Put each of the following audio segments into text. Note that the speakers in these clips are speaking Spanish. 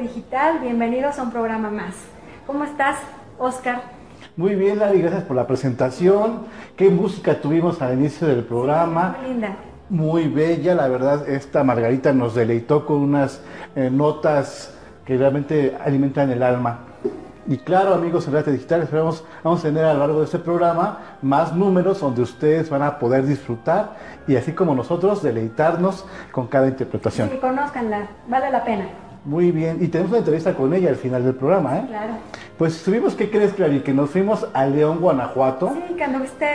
Digital? Bienvenidos a un programa más. ¿Cómo estás, Oscar? Muy bien, Lali, gracias por la presentación. Qué música tuvimos al inicio del programa. Muy linda. Muy bella, la verdad, esta Margarita nos deleitó con unas eh, notas que realmente alimentan el alma. Y claro, amigos en Enredate Digital, esperamos vamos a tener a lo largo de este programa más números donde ustedes van a poder disfrutar y así como nosotros deleitarnos con cada interpretación. Sí, conózcanla, vale la pena. Muy bien, y tenemos una entrevista con ella al final del programa, ¿eh? Claro. Pues estuvimos, ¿qué crees, Clary? Que nos fuimos a León, Guanajuato. Sí, que anduviste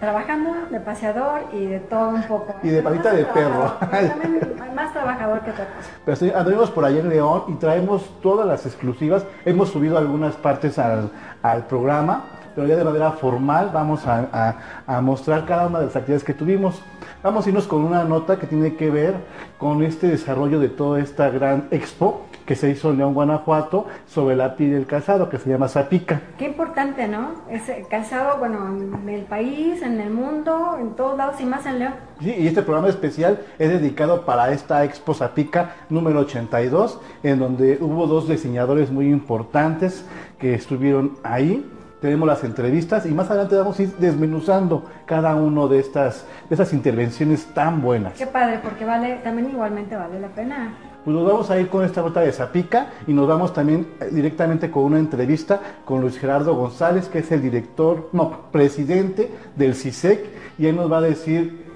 trabajando de paseador y de todo un poco. Y de patita de perro. También más trabajador que otra cosa. Pero sí, anduvimos por allá en León y traemos todas las exclusivas. Hemos subido algunas partes al, al programa, pero ya de manera formal vamos a, a- a mostrar cada una de las actividades que tuvimos. Vamos a irnos con una nota que tiene que ver con este desarrollo de toda esta gran expo que se hizo en León, Guanajuato, sobre la piel del calzado, que se llama Zapica. Qué importante, ¿no? Ese calzado, bueno, en el país, en el mundo, en todos lados y más en León. Sí, y este programa especial es dedicado para esta Expo Zapica número 82, en donde hubo dos diseñadores muy importantes que estuvieron ahí. Tenemos las entrevistas y más adelante vamos a ir desmenuzando cada uno de estas, de estas intervenciones tan buenas. Qué padre, porque vale, también igualmente vale la pena. Pues nos vamos a ir con esta nota de Zapica y nos vamos también eh, directamente con una entrevista con Luis Gerardo González, que es el director, no, presidente del CISEC, y él nos va a decir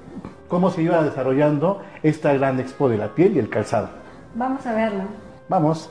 cómo se iba desarrollando esta gran expo de la piel y el calzado. Vamos a verlo. Vamos.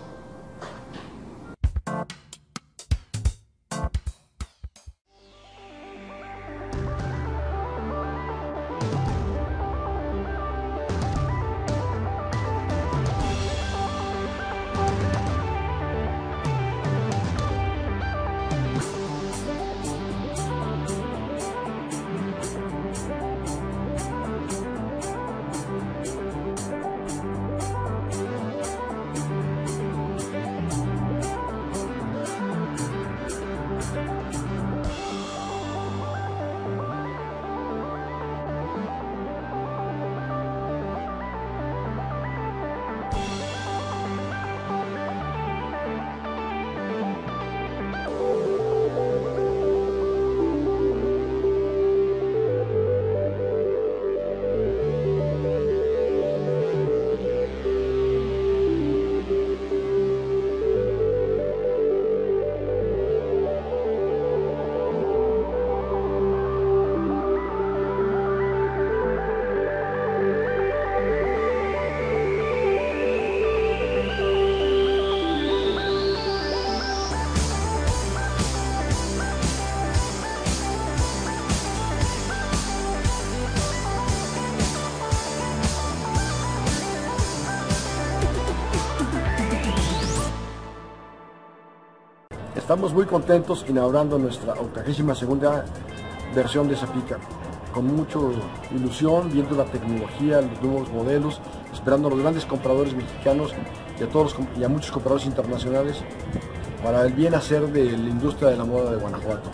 Estamos muy contentos inaugurando nuestra 82 segunda versión de Zapica, con mucha ilusión, viendo la tecnología, los nuevos modelos, esperando a los grandes compradores mexicanos y a, todos los y a muchos compradores internacionales para el bien hacer de la industria de la moda de Guanajuato.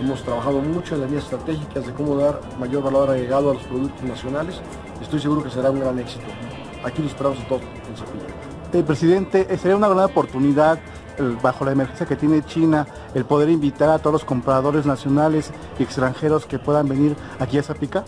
Hemos trabajado mucho en las líneas estratégicas de cómo dar mayor valor agregado a los productos nacionales estoy seguro que será un gran éxito. Aquí lo esperamos a todos en Zapica. Eh, presidente, sería una gran oportunidad, bajo la emergencia que tiene China, el poder invitar a todos los compradores nacionales y extranjeros que puedan venir aquí a Zapica.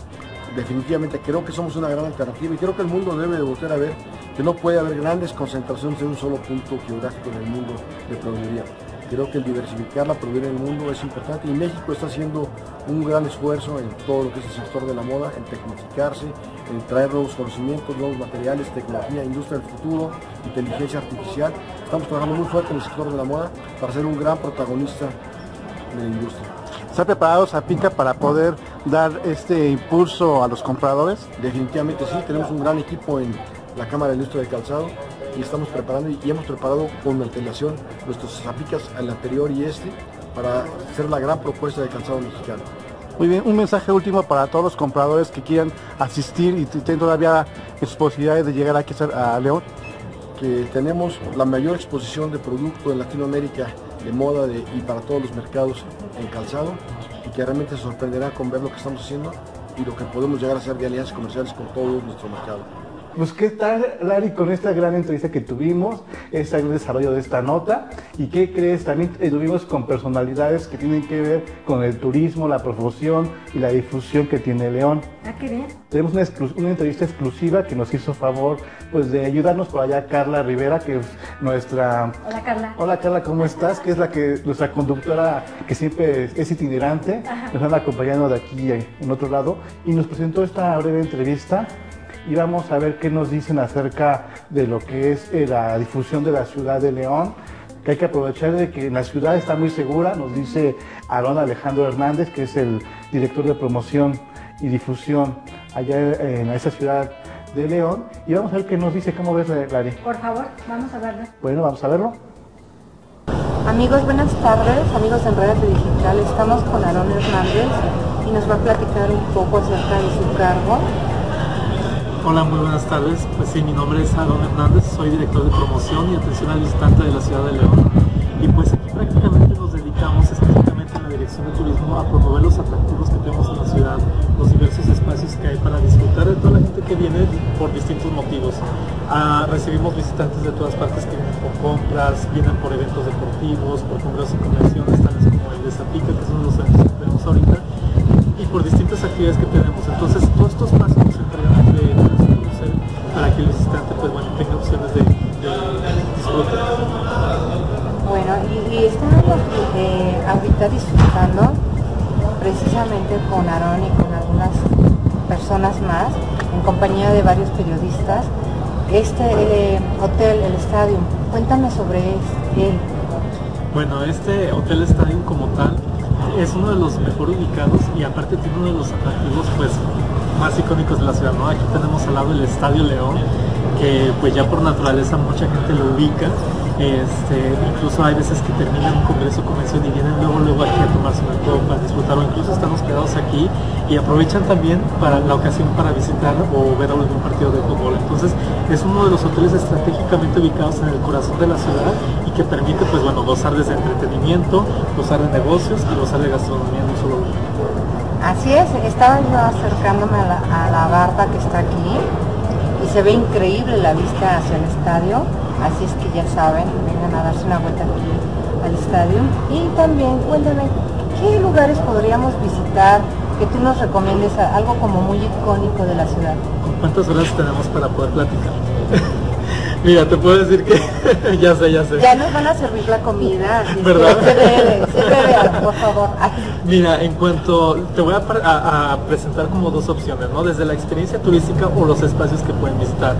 definitivamente creo que somos una gran alternativa y creo que el mundo debe de volver a ver que no puede haber grandes concentraciones en un solo punto geográfico en el mundo de proveeduría. Creo que el diversificar la proveeduría en el mundo es importante y México está haciendo un gran esfuerzo en todo lo que es el sector de la moda, en tecnificarse, en traer nuevos conocimientos, nuevos materiales, tecnología, industria del futuro, inteligencia artificial. Estamos trabajando muy fuerte en el sector de la moda para ser un gran protagonista de la industria. ¿Está preparado Zapica para poder dar este impulso a los compradores? Definitivamente sí, tenemos un gran equipo en la Cámara de Industria de Calzado y estamos preparando y hemos preparado con antelación nuestros zapicas al anterior y este para hacer la gran propuesta de calzado mexicano. Muy bien, un mensaje último para todos los compradores que quieran asistir y tienen todavía sus posibilidades de llegar aquí a a León. Que tenemos la mayor exposición de producto en Latinoamérica de moda de- y para todos los mercados en calzado y que realmente se sorprenderá con ver lo que estamos haciendo y lo que podemos llegar a hacer de alianzas comerciales con todo nuestro mercado. Pues qué tal, Lari, con esta gran entrevista que tuvimos, este gran desarrollo de esta nota, y qué crees, también estuvimos con personalidades que tienen que ver con el turismo, la promoción y la difusión que tiene León. Ah, qué bien. Tenemos una, entrevista exclusiva que nos hizo favor pues de ayudarnos por allá Carla Rivera, que es nuestra Hola, Carla. Hola Carla, ¿cómo estás? Que es la que nuestra conductora que siempre es, es itinerante, Ajá. nos anda acompañando de aquí eh, en otro lado y nos presentó esta breve entrevista y vamos a ver qué nos dicen acerca de lo que es eh, la difusión de la ciudad de León, que hay que aprovechar de que la ciudad está muy segura, nos dice Aaron Alejandro Hernández, que es el director de promoción y difusión allá en esa ciudad de León y vamos a ver qué nos dice, ¿cómo ves Lari? Por favor, vamos a verla. Bueno, vamos a verlo. Amigos, buenas tardes, amigos de Enredate Digital. Estamos con Aarón Hernández y nos va a platicar un poco acerca de su cargo. Hola, muy buenas tardes. Pues sí, mi nombre es Aaron Hernández, soy director de promoción y atención al visitante de la ciudad de León. Y pues aquí prácticamente nos dedicamos específicamente en la dirección de turismo a promover los atractivos que tenemos en la ciudad, los diversos espacios que hay para disfrutar de toda la gente que viene por distintos motivos. Ah, recibimos visitantes de todas partes que vienen por compras, vienen por eventos deportivos, por congresos y convenciones, tales como el de Zapica, que de los eventos que tenemos ahorita, y por distintas actividades que tenemos. Entonces, todos estos pasos que el visitante pues, bueno, tenga opciones de, de disfrute. Bueno, y, y estamos eh, ahorita disfrutando precisamente con Aarón y con algunas personas más, en compañía de varios periodistas, este eh, hotel, el estadio. Cuéntame sobre él. Bueno, este Hotel Stadium como tal es uno de los mejor ubicados y aparte tiene uno de los atractivos pues más icónicos de la ciudad, ¿no? Aquí tenemos al lado el Estadio León, que pues ya por naturaleza mucha gente lo ubica. Este, incluso hay veces que terminan un congreso convención y vienen luego luego aquí a tomarse una copa, a disfrutar o incluso están hospedados aquí y aprovechan también para la ocasión para visitar o ver algún partido de fútbol. Entonces es uno de los hoteles estratégicamente ubicados en el corazón de la ciudad y que permite pues bueno gozar desde entretenimiento, gozar de negocios y gozar de gastronomía en un solo lugar. Así es, estaba yo acercándome a la, a la barda que está aquí y se ve increíble la vista hacia el estadio, así es que ya saben, vengan a darse una vuelta aquí al estadio. Y también cuéntame, ¿qué lugares podríamos visitar que tú nos recomiendes algo como muy icónico de la ciudad? ¿Cuántas horas tenemos para poder platicar? Mira, te puedo decir que ya sé, ya sé. Ya nos van a servir la comida, así es que ¿Verdad? por favor. Ay, Mira, en cuanto te voy a- a presentar como dos opciones, ¿no? Desde la experiencia turística o los espacios que pueden visitar.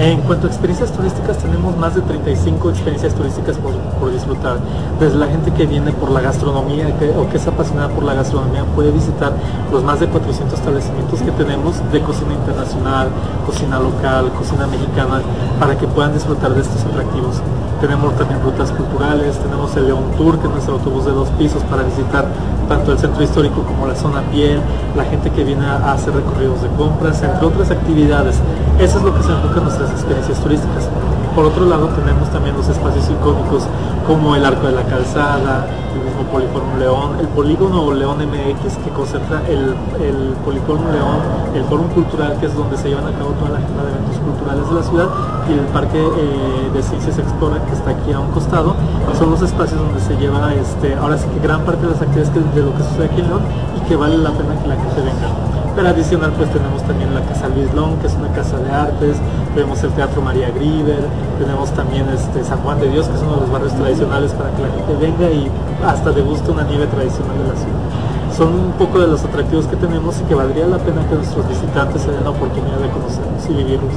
En cuanto a experiencias turísticas, tenemos más de 35 experiencias turísticas por, por disfrutar. Desde la gente que viene por la gastronomía o que es apasionada por la gastronomía puede visitar los más de 400 establecimientos que tenemos de cocina internacional, cocina local, cocina mexicana, para que puedan disfrutar de estos atractivos. Tenemos también rutas culturales, tenemos el León Tour, que es nuestro autobús de dos pisos para visitar tanto el centro histórico como la zona piel, la gente que viene a hacer recorridos de compras, entre otras actividades. Eso es lo que se enfoca en nuestras experiencias turísticas. Por otro lado, tenemos también los espacios icónicos como el Arco de la Calzada, el mismo Poliforum León, el Polígono León MX que concentra el, el Poliforum León, el Fórum Cultural que es donde se llevan a cabo toda la agenda de eventos culturales de la ciudad y el Parque eh, de Ciencias Explora que está aquí a un costado. Son los espacios donde se lleva este, ahora sí que gran parte de las actividades de lo que sucede aquí en León y que vale la pena que la gente venga. Pero adicional pues tenemos también la Casa Luis Long, que es una casa de artes, tenemos el Teatro María Grieber, tenemos también este San Juan de Dios, que es uno de los barrios tradicionales para que la gente venga y hasta deguste una nieve tradicional de la ciudad. Son un poco de los atractivos que tenemos y que valdría la pena que nuestros visitantes se den la oportunidad de conocerlos y vivirlos.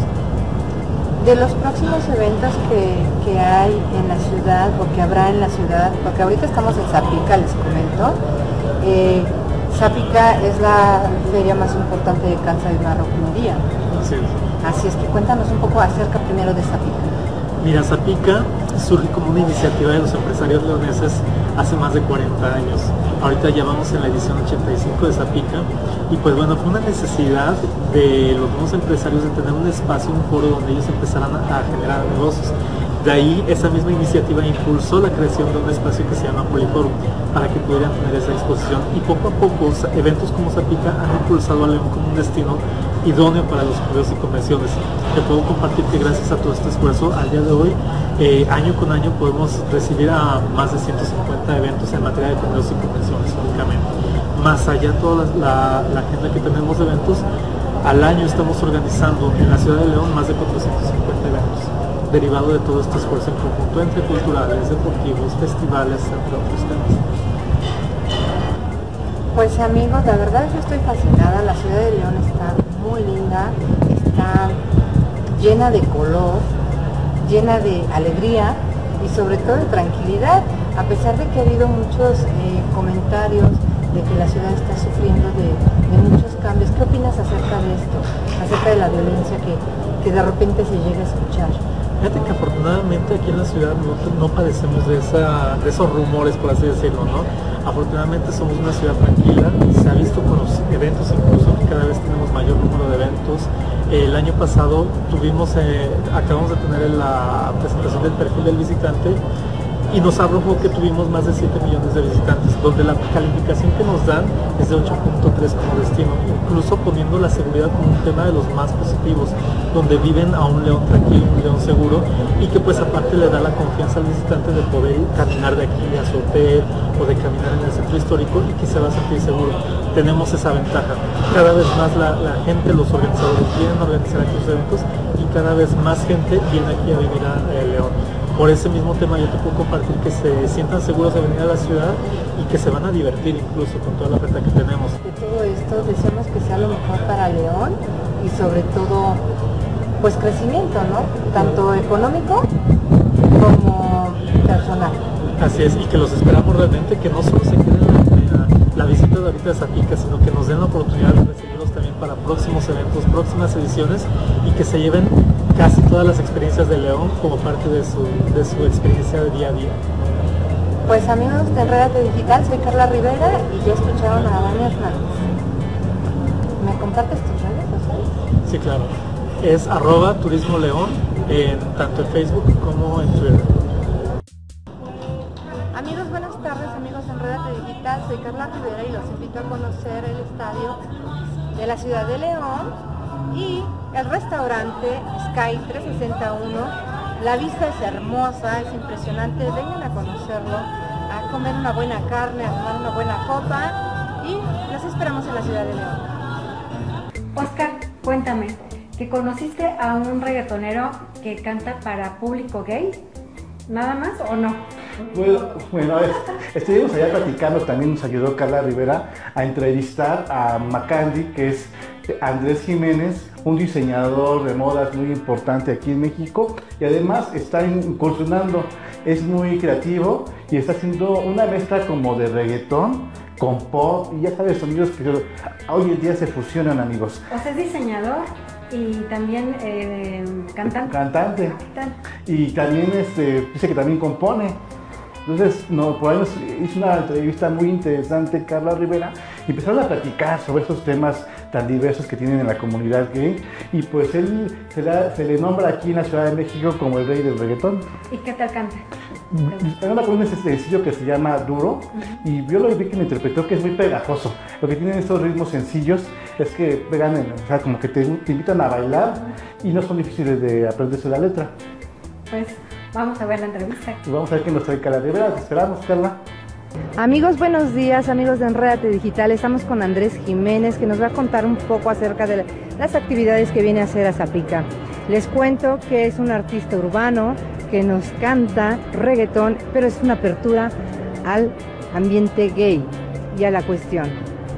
De los próximos eventos que, que hay en la ciudad o que habrá en la ciudad, porque ahorita estamos en Zapica, les comento. Eh, Zapica es la feria más importante de calza y marroquinería. Es. Así es que cuéntanos un poco acerca primero de Zapica. Mira, Zapica surge como una iniciativa de los empresarios leoneses hace más de 40 años. Ahorita ya vamos en la edición 85 de Zapica y pues bueno, fue una necesidad de los nuevos empresarios de tener un espacio, un foro donde ellos empezaran a generar negocios. De ahí esa misma iniciativa impulsó la creación de un espacio que se llama Poliforum para que pudieran tener esa exposición y poco a poco eventos como Zapica han impulsado a León como un destino idóneo para los juegos y convenciones. Te puedo compartir que gracias a todo este esfuerzo, al día de hoy, eh, año con año podemos recibir a más de 150 eventos en materia de congresos y convenciones únicamente. Más allá de toda la, la agenda que tenemos de eventos, al año estamos organizando en la ciudad de León más de 450 eventos, derivado de todo este esfuerzo en conjunto entre culturales, deportivos, festivales, entre otros temas. Pues amigos, la verdad yo estoy fascinada, la ciudad de León está muy linda, está llena de color, llena de alegría y sobre todo de tranquilidad, a pesar de que ha habido muchos eh, comentarios de que la ciudad está sufriendo de, de, muchos cambios. ¿Qué opinas acerca de esto? Acerca de la violencia que, que de repente se llega a escuchar. Fíjate que afortunadamente aquí en la ciudad no, padecemos de, esa, de esos rumores, por así decirlo, ¿no? Afortunadamente somos una ciudad tranquila, se ha visto con los eventos incluso que cada vez tenemos mayor número de eventos. El año pasado tuvimos, eh, acabamos de tener la presentación del perfil del visitante y nos arrojó que tuvimos más de 7 millones de visitantes, donde la calificación que nos dan es de 8.3 como destino, incluso poniendo la seguridad como un tema de los más positivos, donde viven a un león tranquilo, un león seguro, y que pues aparte le da la confianza al visitante de poder caminar de aquí a su hotel o de caminar en el centro histórico y que se va a sentir seguro. Tenemos esa ventaja. Cada vez más la, gente, los organizadores a organizar estos eventos y cada vez más gente viene aquí a vivir a León por ese mismo tema yo te puedo compartir que se sientan seguros de venir a la ciudad y que se van a divertir incluso con toda la oferta que tenemos. De todo esto deseamos que sea lo mejor para León y sobre todo pues crecimiento, ¿no? Tanto económico como personal. Así es, y que los esperamos realmente que no solo se queden la, la, visita de ahorita de Zapica, sino que nos den la oportunidad de recibirlos también para próximos eventos, próximas ediciones y que se lleven casi todas las experiencias de León como parte de su, de su experiencia de día a día. Pues amigos de Enredate Digital, soy Carla Rivera y ya escucharon a Dani Hernández. ¿Me compartes tus redes sociales? Sí, claro. Es arroba turismo león en, tanto en Facebook como en Twitter. Amigos, buenas tardes, amigos de Enredate Digital. Soy Carla Rivera y los invito a conocer el estadio de la ciudad de León y el restaurante Sky 361. La vista es hermosa, es impresionante. Vengan a conocerlo, a comer una buena carne, a tomar una buena copa y los esperamos en la ciudad de León. Oscar, cuéntame, ¿que conociste a un reggaetonero que canta para público gay? ¿Nada más o no? Bueno, bueno estuvimos allá platicando, también nos ayudó Carla Rivera a entrevistar a Macandi, que es Andrés Jiménez, un diseñador de modas muy importante aquí en México y además está incursionando, es muy creativo y está haciendo una mezcla como de reggaetón con pop y ya sabes, sonidos que hoy en día se fusionan amigos. O sea, es diseñador y también eh, cantante. Cantante. Y también este, dice que también compone. Entonces, no, por ahí nos hizo una entrevista muy interesante Carla Rivera y empezaron a platicar sobre esos temas tan diversos que tienen en la comunidad gay y pues él se, la, se le nombra aquí en la Ciudad de México como el rey del reggaetón. ¿Y qué tal canta? Ahora con ese sencillo que se llama Duro y yo lo vi que me interpretó que es muy pegajoso. Lo que tienen estos ritmos sencillos es que pegan, en, o sea, como que te, te, invitan a bailar y no son difíciles de aprenderse la letra. Pues vamos a ver la entrevista. Y vamos a ver qué nos trae Carla Rivera. Te esperamos, Carla. Amigos, buenos días, amigos de Enredate Digital. Estamos con Andrés Jiménez que nos va a contar un poco acerca de las actividades que viene a hacer a Zapica. Les cuento que es un artista urbano que nos canta reggaetón, pero es una apertura al ambiente gay y a la cuestión.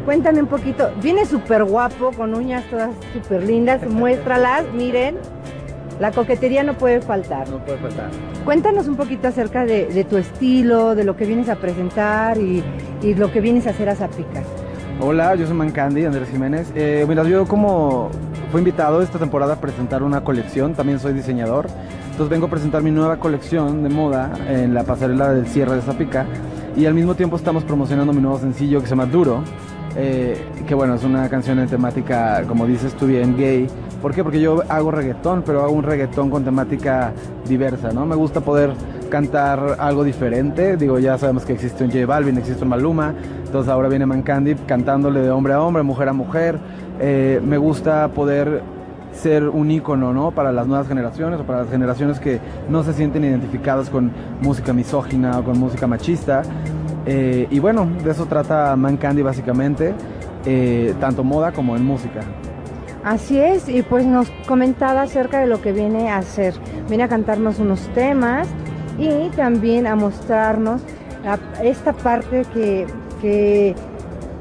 Cuéntame un poquito, viene súper guapo, con uñas todas súper lindas, muéstralas, miren. La coquetería no puede faltar. No puede faltar. Cuéntanos un poquito acerca de, de tu estilo, de lo que vienes a presentar y, y, lo que vienes a hacer a Zapicas. Hola, yo soy Mancandi, Andrés Jiménez. Eh, mira, yo como fui invitado esta temporada a presentar una colección, también soy diseñador. Entonces vengo a presentar mi nueva colección de moda en la pasarela del cierre de Zapica. Y al mismo tiempo estamos promocionando mi nuevo sencillo que se llama Duro. Eh, que bueno, es una canción en temática, como dices tú bien, gay. ¿Por qué? Porque yo hago reggaetón, pero hago un reggaetón con temática diversa, ¿no? Me gusta poder cantar algo diferente. Digo, ya sabemos que existe un J Balvin, existe un Maluma. Entonces ahora viene Mancandi cantándole de hombre a hombre, mujer a mujer. eh, me gusta poder ser un ícono, ¿no? Para las nuevas generaciones o para las generaciones que no se sienten identificadas con música misógina o con música machista. Eh, y bueno, de eso trata Man Candy básicamente, eh, tanto moda como en música. Así es, y pues nos comentaba acerca de lo que viene a hacer. Viene a cantarnos unos temas y también a mostrarnos esta parte que, que,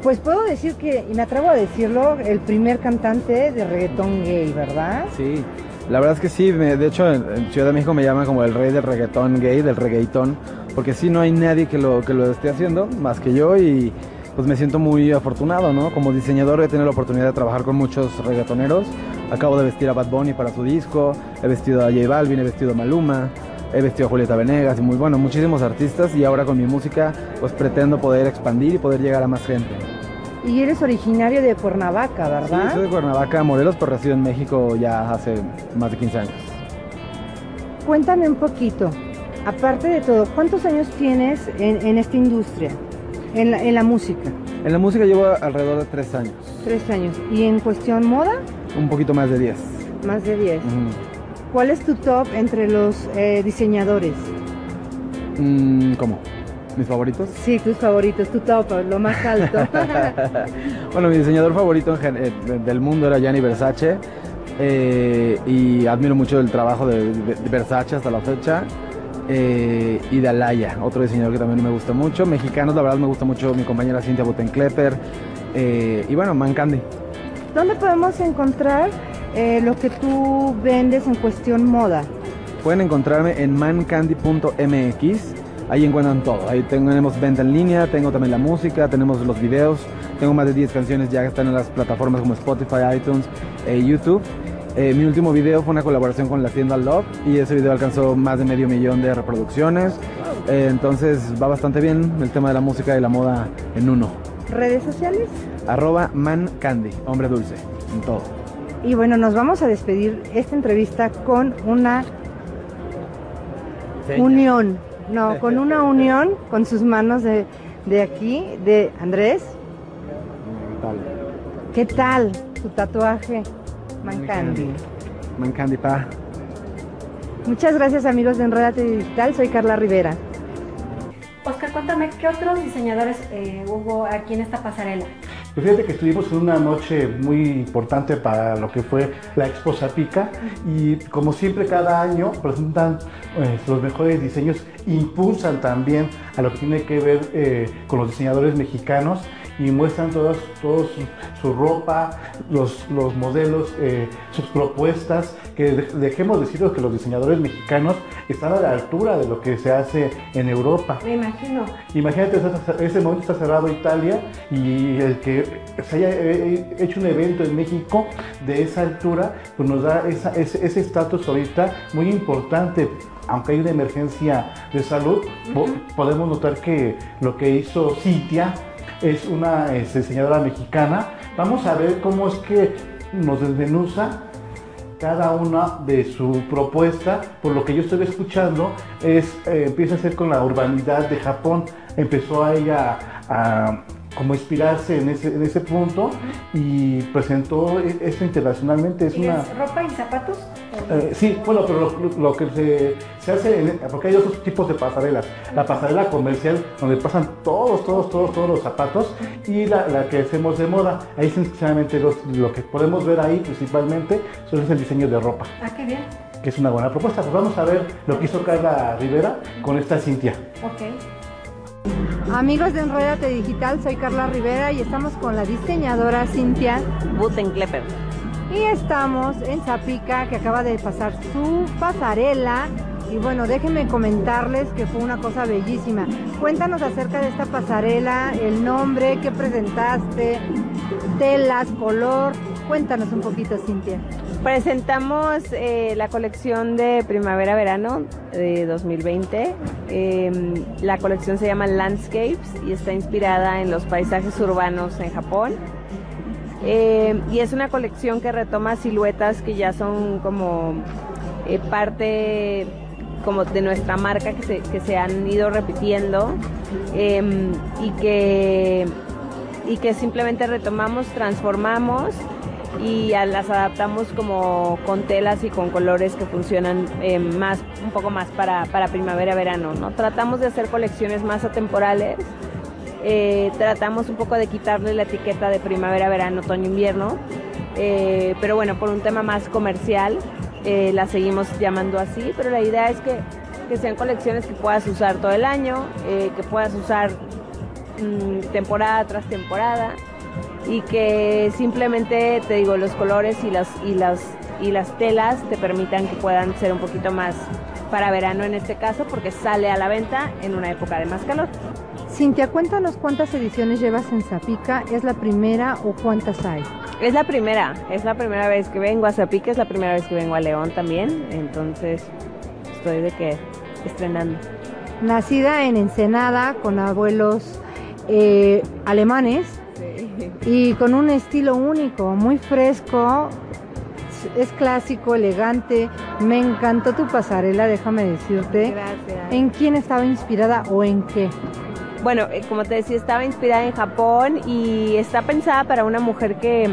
pues puedo decir que, y me atrevo a decirlo, el primer cantante de reggaetón gay, ¿verdad? Sí, la verdad es que sí, me- de hecho en Ciudad de México me llaman como el rey del reggaetón gay, del reggaetón, porque sí no hay nadie que lo, que lo esté haciendo más que yo y pues me siento muy afortunado, ¿no? Como diseñador he tenido la oportunidad de trabajar con muchos reggaetoneros, acabo de vestir a Bad Bunny para su disco, he vestido a J Balvin, he vestido a Maluma, he vestido a Julieta Venegas y muy bueno, muchísimos artistas y ahora con mi música pues pretendo poder expandir y poder llegar a más gente. Y eres originario de Cuernavaca, Sí, ¿verdad? soy de Cuernavaca, Morelos, pero resido en México ya hace más de 15 años. Cuéntame un poquito, aparte de todo, ¿cuántos años tienes en, en esta industria, en la, en la música? En la música llevo alrededor de 3 años. Tres años. ¿Y en cuestión moda? Un poquito más de 10. Más de diez. Ujú. ¿Cuál es tu top entre los eh, diseñadores? Mm, ¿Cómo? ¿Mis favoritos? Sí, tus favoritos, tu top, lo más alto. Bueno, mi diseñador favorito eh, del mundo era Gianni Versace. eh, y admiro mucho el trabajo de Versace hasta la fecha. Eh, y de Alaya, otro diseñador que también me gusta mucho. Mexicanos, la verdad me gusta mucho mi compañera Cintia Butenklepper. eh, y bueno, Man Candy. ¿Dónde podemos encontrar eh, lo que tú vendes en cuestión moda? Pueden encontrarme en mancandy.mx. Ahí encuentran todo. Ahí tenemos venta en línea, tengo también la música, tenemos los videos. Tengo más de 10 canciones ya que están en las plataformas como Spotify, iTunes e YouTube. Eh, mi último video fue una colaboración con la tienda Love y ese video alcanzó más de medio millón de reproducciones. Eh, entonces va bastante bien el tema de la música y la moda en uno. ¿Redes sociales? Arroba mancandy, hombre dulce, en todo. Y bueno, nos vamos a despedir esta entrevista con una unión. No, con una unión con sus manos de, de aquí, de Andrés. Tal. ¿Qué tal tu tatuaje, Mancandi? Mancandy, pa. Muchas gracias amigos de Enredate Digital, soy Carla Rivera. Oscar, cuéntame, ¿qué otros diseñadores eh, hubo aquí en esta pasarela? Pues fíjate que estuvimos en una noche muy importante para lo que fue la Expo Zapica y como siempre cada año presentan eh, los mejores diseños, impulsan también a lo que tiene que ver eh, con los diseñadores mexicanos y muestran todas, todos su, su ropa, los, los modelos, eh, sus propuestas, que de- dejemos decirlo que los diseñadores mexicanos están a la altura de lo que se hace en Europa. Me imagino. Imagínate, ese momento está cerrado Italia y el que se haya eh, hecho un evento en México de esa altura, pues nos da esa- ese estatus ahorita muy importante. Aunque hay una emergencia de salud, po- podemos notar que lo que hizo Cintia es una es, diseñadora mexicana. Vamos a ver cómo es que nos desmenuza cada una de su propuesta, por lo que yo estoy escuchando, es eh, empieza a ser con la urbanidad de Japón. Empezó a ella a, como inspirarse en ese, en ese punto y presentó e- esto internacionalmente. Es ¿Y una, es ropa y zapatos? eh, sí, bueno, pero lo, que se, se hace, en- porque hay otros tipos de pasarelas. La pasarela comercial, donde pasan todos, todos, todos, todos los zapatos, y la, la que hacemos de moda. Ahí sinceramente los- lo que podemos ver ahí principalmente son es el diseño de ropa, Ah, qué bien. que es una buena propuesta. Pues vamos a ver lo que hizo Carla Rivera con esta Cintia. Ok. Amigos de Enredate Digital, soy Carla Rivera y estamos con la diseñadora Cintia Buttenklepper. y estamos en Zapica que acaba de pasar su pasarela y bueno, déjenme comentarles que fue una cosa bellísima. Cuéntanos acerca de esta pasarela, el nombre, qué presentaste, telas, color. Cuéntanos un poquito, Cintia. Presentamos eh, la colección de primavera-verano de 2020. Eh, la colección se llama Landscapes y está inspirada en los paisajes urbanos en Japón. Eh, y es una colección que retoma siluetas que ya son como eh, parte como de nuestra marca que se, que se han ido repitiendo eh, y que y que simplemente retomamos, transformamos y las adaptamos como con telas y con colores que funcionan eh, más, un poco más para, para primavera-verano. ¿no? Tratamos de hacer colecciones más atemporales, eh, tratamos un poco de quitarle la etiqueta de primavera-verano, otoño-invierno, eh, pero bueno, por un tema más comercial la seguimos llamando así, pero la idea es que, que sean colecciones que puedas usar todo el año, que puedas usar mm, temporada tras temporada y que simplemente te digo los colores y las y las y las telas te permitan que puedan ser un poquito más para verano en este caso porque sale a la venta en una época de más calor. Cintia, cuéntanos cuántas ediciones llevas en Zapica, ¿es la primera o cuántas hay? Es la primera, es la primera vez que vengo a Zapica, es la primera vez que vengo a León también, entonces estoy de que estrenando. Nacida en Ensenada con abuelos eh, alemanes, y con un estilo único, muy fresco, es clásico, elegante. Me encantó tu pasarela, déjame decirte. Gracias. ¿En quién estaba inspirada o en qué? Bueno, eh, como te decía, estaba inspirada en Japón y está pensada para una mujer que,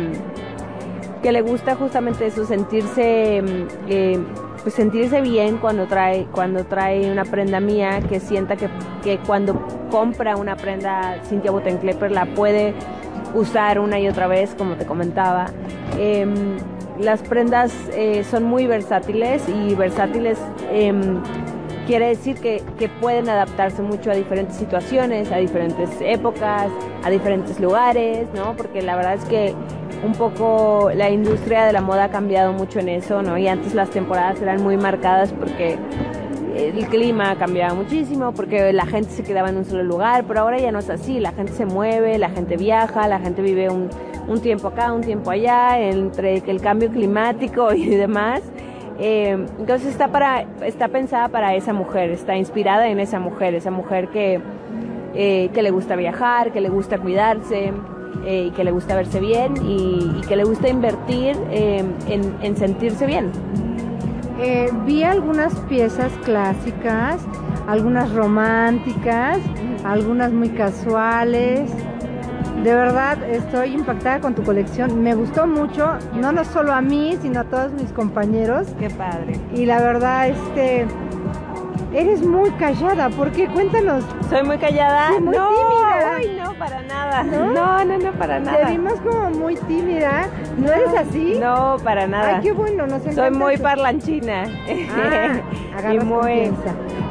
que le gusta justamente eso, sentirse, mm, eh, pues sentirse bien cuando trae, cuando trae una prenda mía, que sienta que, que cuando compra una prenda Cynthia Buttenklepper la puede usar una y otra vez, como te comentaba. Em, las prendas eh, son muy versátiles y versátiles em, quiere decir que, que, pueden adaptarse mucho a diferentes situaciones, a diferentes épocas, a diferentes lugares, ¿no? Porque la verdad es que un poco la industria de la moda ha cambiado mucho en eso, ¿no? Y antes las temporadas eran muy marcadas porque el clima cambiaba muchísimo porque la gente se quedaba en un solo lugar, pero ahora ya no es así, la gente se mueve, la gente viaja, la gente vive un, tiempo acá, un tiempo allá, entre el cambio climático y demás. Eh, entonces está, para, está pensada para esa mujer, está inspirada en esa mujer, esa mujer que, eh, que le gusta viajar, que le gusta cuidarse, eh, y que le gusta verse bien y, que le gusta invertir en, en sentirse bien. Eh, vi algunas piezas clásicas, algunas románticas, algunas muy casuales. De verdad estoy impactada con tu colección. Me gustó mucho, no, no solo a mí, sino a todos mis compañeros. Qué padre. Y la verdad, este, Eres muy callada, ¿por qué? Cuéntanos. ¿Soy muy callada? muy no, tímida. no, para nada. ¿No? no, no, para nada. Te vimos como muy tímida. ¿No, eres así? No, para nada. Ay, qué bueno, no sé. Soy muy parlanchina. Ah, y muy...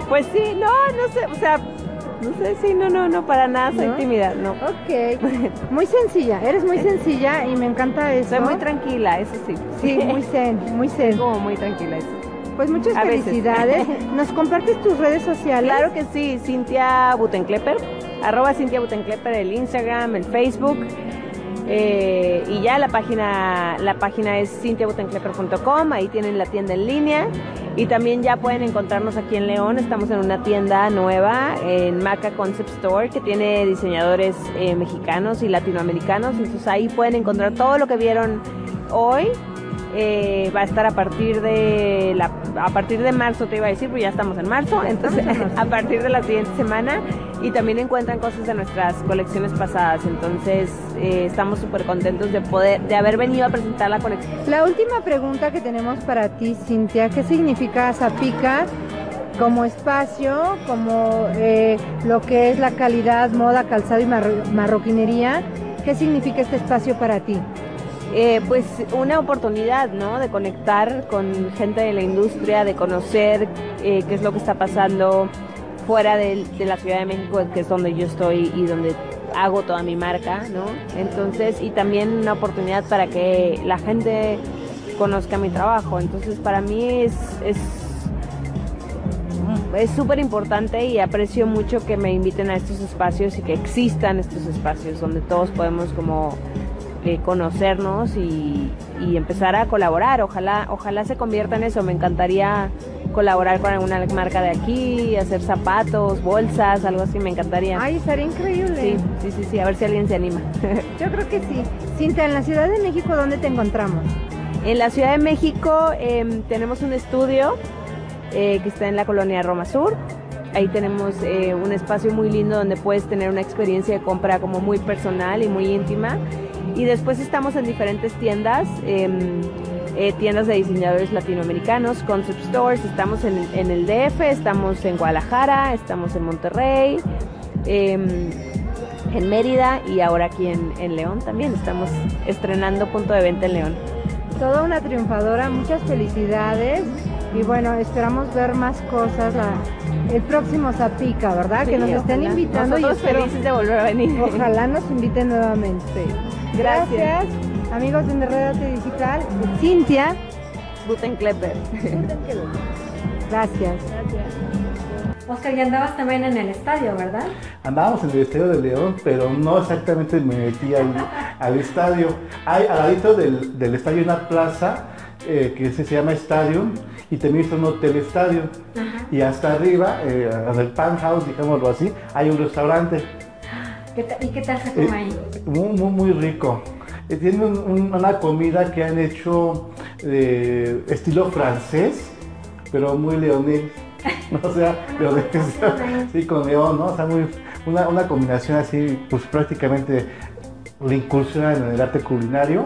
Pues sí, no, no sé, o sea, no sé, sí, no, no, no, para nada soy tímida, no. Ok, muy sencilla, eres muy sencilla y me encanta eso. Soy muy tranquila, eso sí. Sí, muy zen, muy zen. Como muy tranquila eso. Pues muchas felicidades. ¿Nos compartes tus redes sociales? Claro que sí, Cintia Butenklepper, arroba Cintia Butenklepper, el Instagram, el Facebook. Eh, y ya la página, la página es cintiabutenklepper.com, ahí tienen la tienda en línea. Y también ya pueden encontrarnos aquí en León, estamos en una tienda nueva, en Maca Concept Store, que tiene diseñadores eh, mexicanos y latinoamericanos. Entonces ahí pueden encontrar todo lo que vieron hoy eh, va a estar a partir de la, a partir de marzo te iba a decir, pues ya estamos en marzo, entonces a partir de la siguiente semana y también encuentran cosas de nuestras colecciones pasadas, entonces eh, estamos súper contentos de poder, de haber venido a presentar la colección. La última pregunta que tenemos para ti, Cintia, ¿qué significa Zapica? como espacio, como eh, lo que es la calidad, moda, calzado y marroquinería. ¿Qué significa este espacio para ti? Eh, pues una oportunidad, ¿no? De conectar con gente de la industria, de conocer eh, qué es lo que está pasando fuera de, la Ciudad de México, que es donde yo estoy y donde hago toda mi marca, ¿no? Entonces, y también una oportunidad para que la gente conozca mi trabajo. Entonces, para mí es es súper importante y aprecio mucho que me inviten a estos espacios y que existan estos espacios donde todos podemos como eh, conocernos y, empezar a colaborar. Ojalá, ojalá se convierta en eso. Me encantaría colaborar con alguna marca de aquí, hacer zapatos, bolsas, algo así, me encantaría. Ay, estaría increíble. Sí, sí, sí, sí, a ver si alguien se anima. Yo creo que sí. Cinta, en la Ciudad de México, ¿dónde te encontramos? En la Ciudad de México em, tenemos un estudio eh, que está en la colonia Roma Sur. Ahí tenemos eh, un espacio muy lindo donde puedes tener una experiencia de compra como muy personal y muy íntima. Y después estamos en diferentes tiendas, em, eh, tiendas de diseñadores latinoamericanos, concept stores, estamos en, en, el DF, estamos en Guadalajara, estamos en Monterrey, em, en Mérida y ahora aquí en, en León también. Estamos estrenando punto de venta en León. Toda una triunfadora, muchas felicidades y bueno, esperamos ver más cosas el próximo Zapica, ¿verdad? Sí, que nos estén ojalá. invitando y Nosotros espero- felices de volver a venir. ojalá nos inviten nuevamente. Gracias. amigos de Enredate Digital. Cintia, Guten Klepper. gracias. Oscar, ya andabas también en el estadio, ¿verdad? Andábamos en el estadio de León, pero no exactamente me metí al, al estadio. Hay al ladito del, del estadio una plaza eh, que se, se llama Stadium y está un hotel estadio. Y hasta arriba, eh, en el House, digámoslo así, hay un restaurante ¿Qué ta- ¿Y qué tal se come Eh, ahí? muy, muy, muy rico. Eh, Tiene un- un- una comida que han hecho estilo francés, pero muy leonés. O sea, leonés, sí, con león, ¿no? O sea, muy, una, una combinación así, pues prácticamente la incursión en el arte culinario.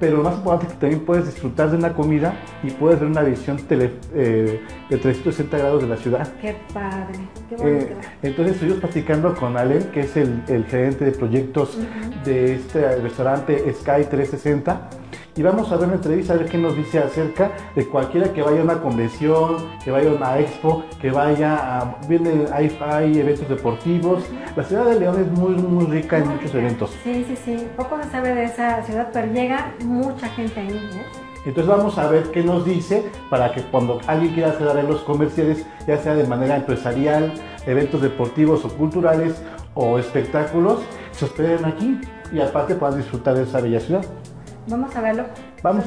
Pero lo más importante es que también puedes disfrutar de una comida y puedes ver una visión tele- eh, de 360 grados de la ciudad. Qué padre, qué Eh, bonito. entonces estuvimos platicando con Allen, que es el, el gerente de proyectos de este restaurante Sky 360. Y vamos a ver una entrevista a ver qué nos dice acerca de cualquiera que vaya a una convención, que vaya a una expo, que vaya a... Viene, hay, hay eventos deportivos. La ciudad de León es muy, muy rica en muchos eventos. Sí, sí, sí. Poco se sabe de esa ciudad, pero llega mucha gente ahí, ¿eh? Entonces vamos a ver qué nos dice para que cuando alguien quiera hacer arreglos comerciales, ya sea de manera empresarial, eventos deportivos o culturales o espectáculos, se hospeden aquí y aparte puedan disfrutar de esa bella ciudad. Vamos a verlo. Vamos.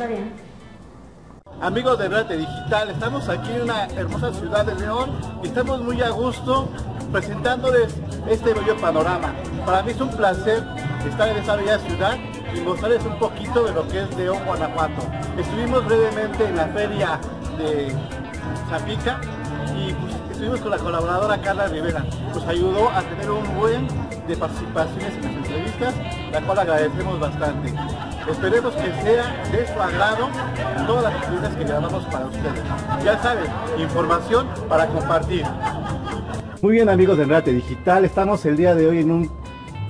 Amigos de Rate Digital, estamos aquí en una hermosa ciudad de León y estamos muy a gusto presentándoles este bello panorama. Para mí es un placer estar en esta bella ciudad y mostrarles un poquito de lo que es León, Guanajuato. Estuvimos brevemente en la feria de Zapica y pues, estuvimos con la colaboradora Carla Rivera. Nos ayudó a tener un buen de participaciones en las entrevistas, la cual agradecemos bastante. Esperemos que sea de su agrado todas las actividades que grabamos para ustedes. Ya saben, información para compartir. Muy bien amigos de Enrate Digital, estamos el día de hoy en un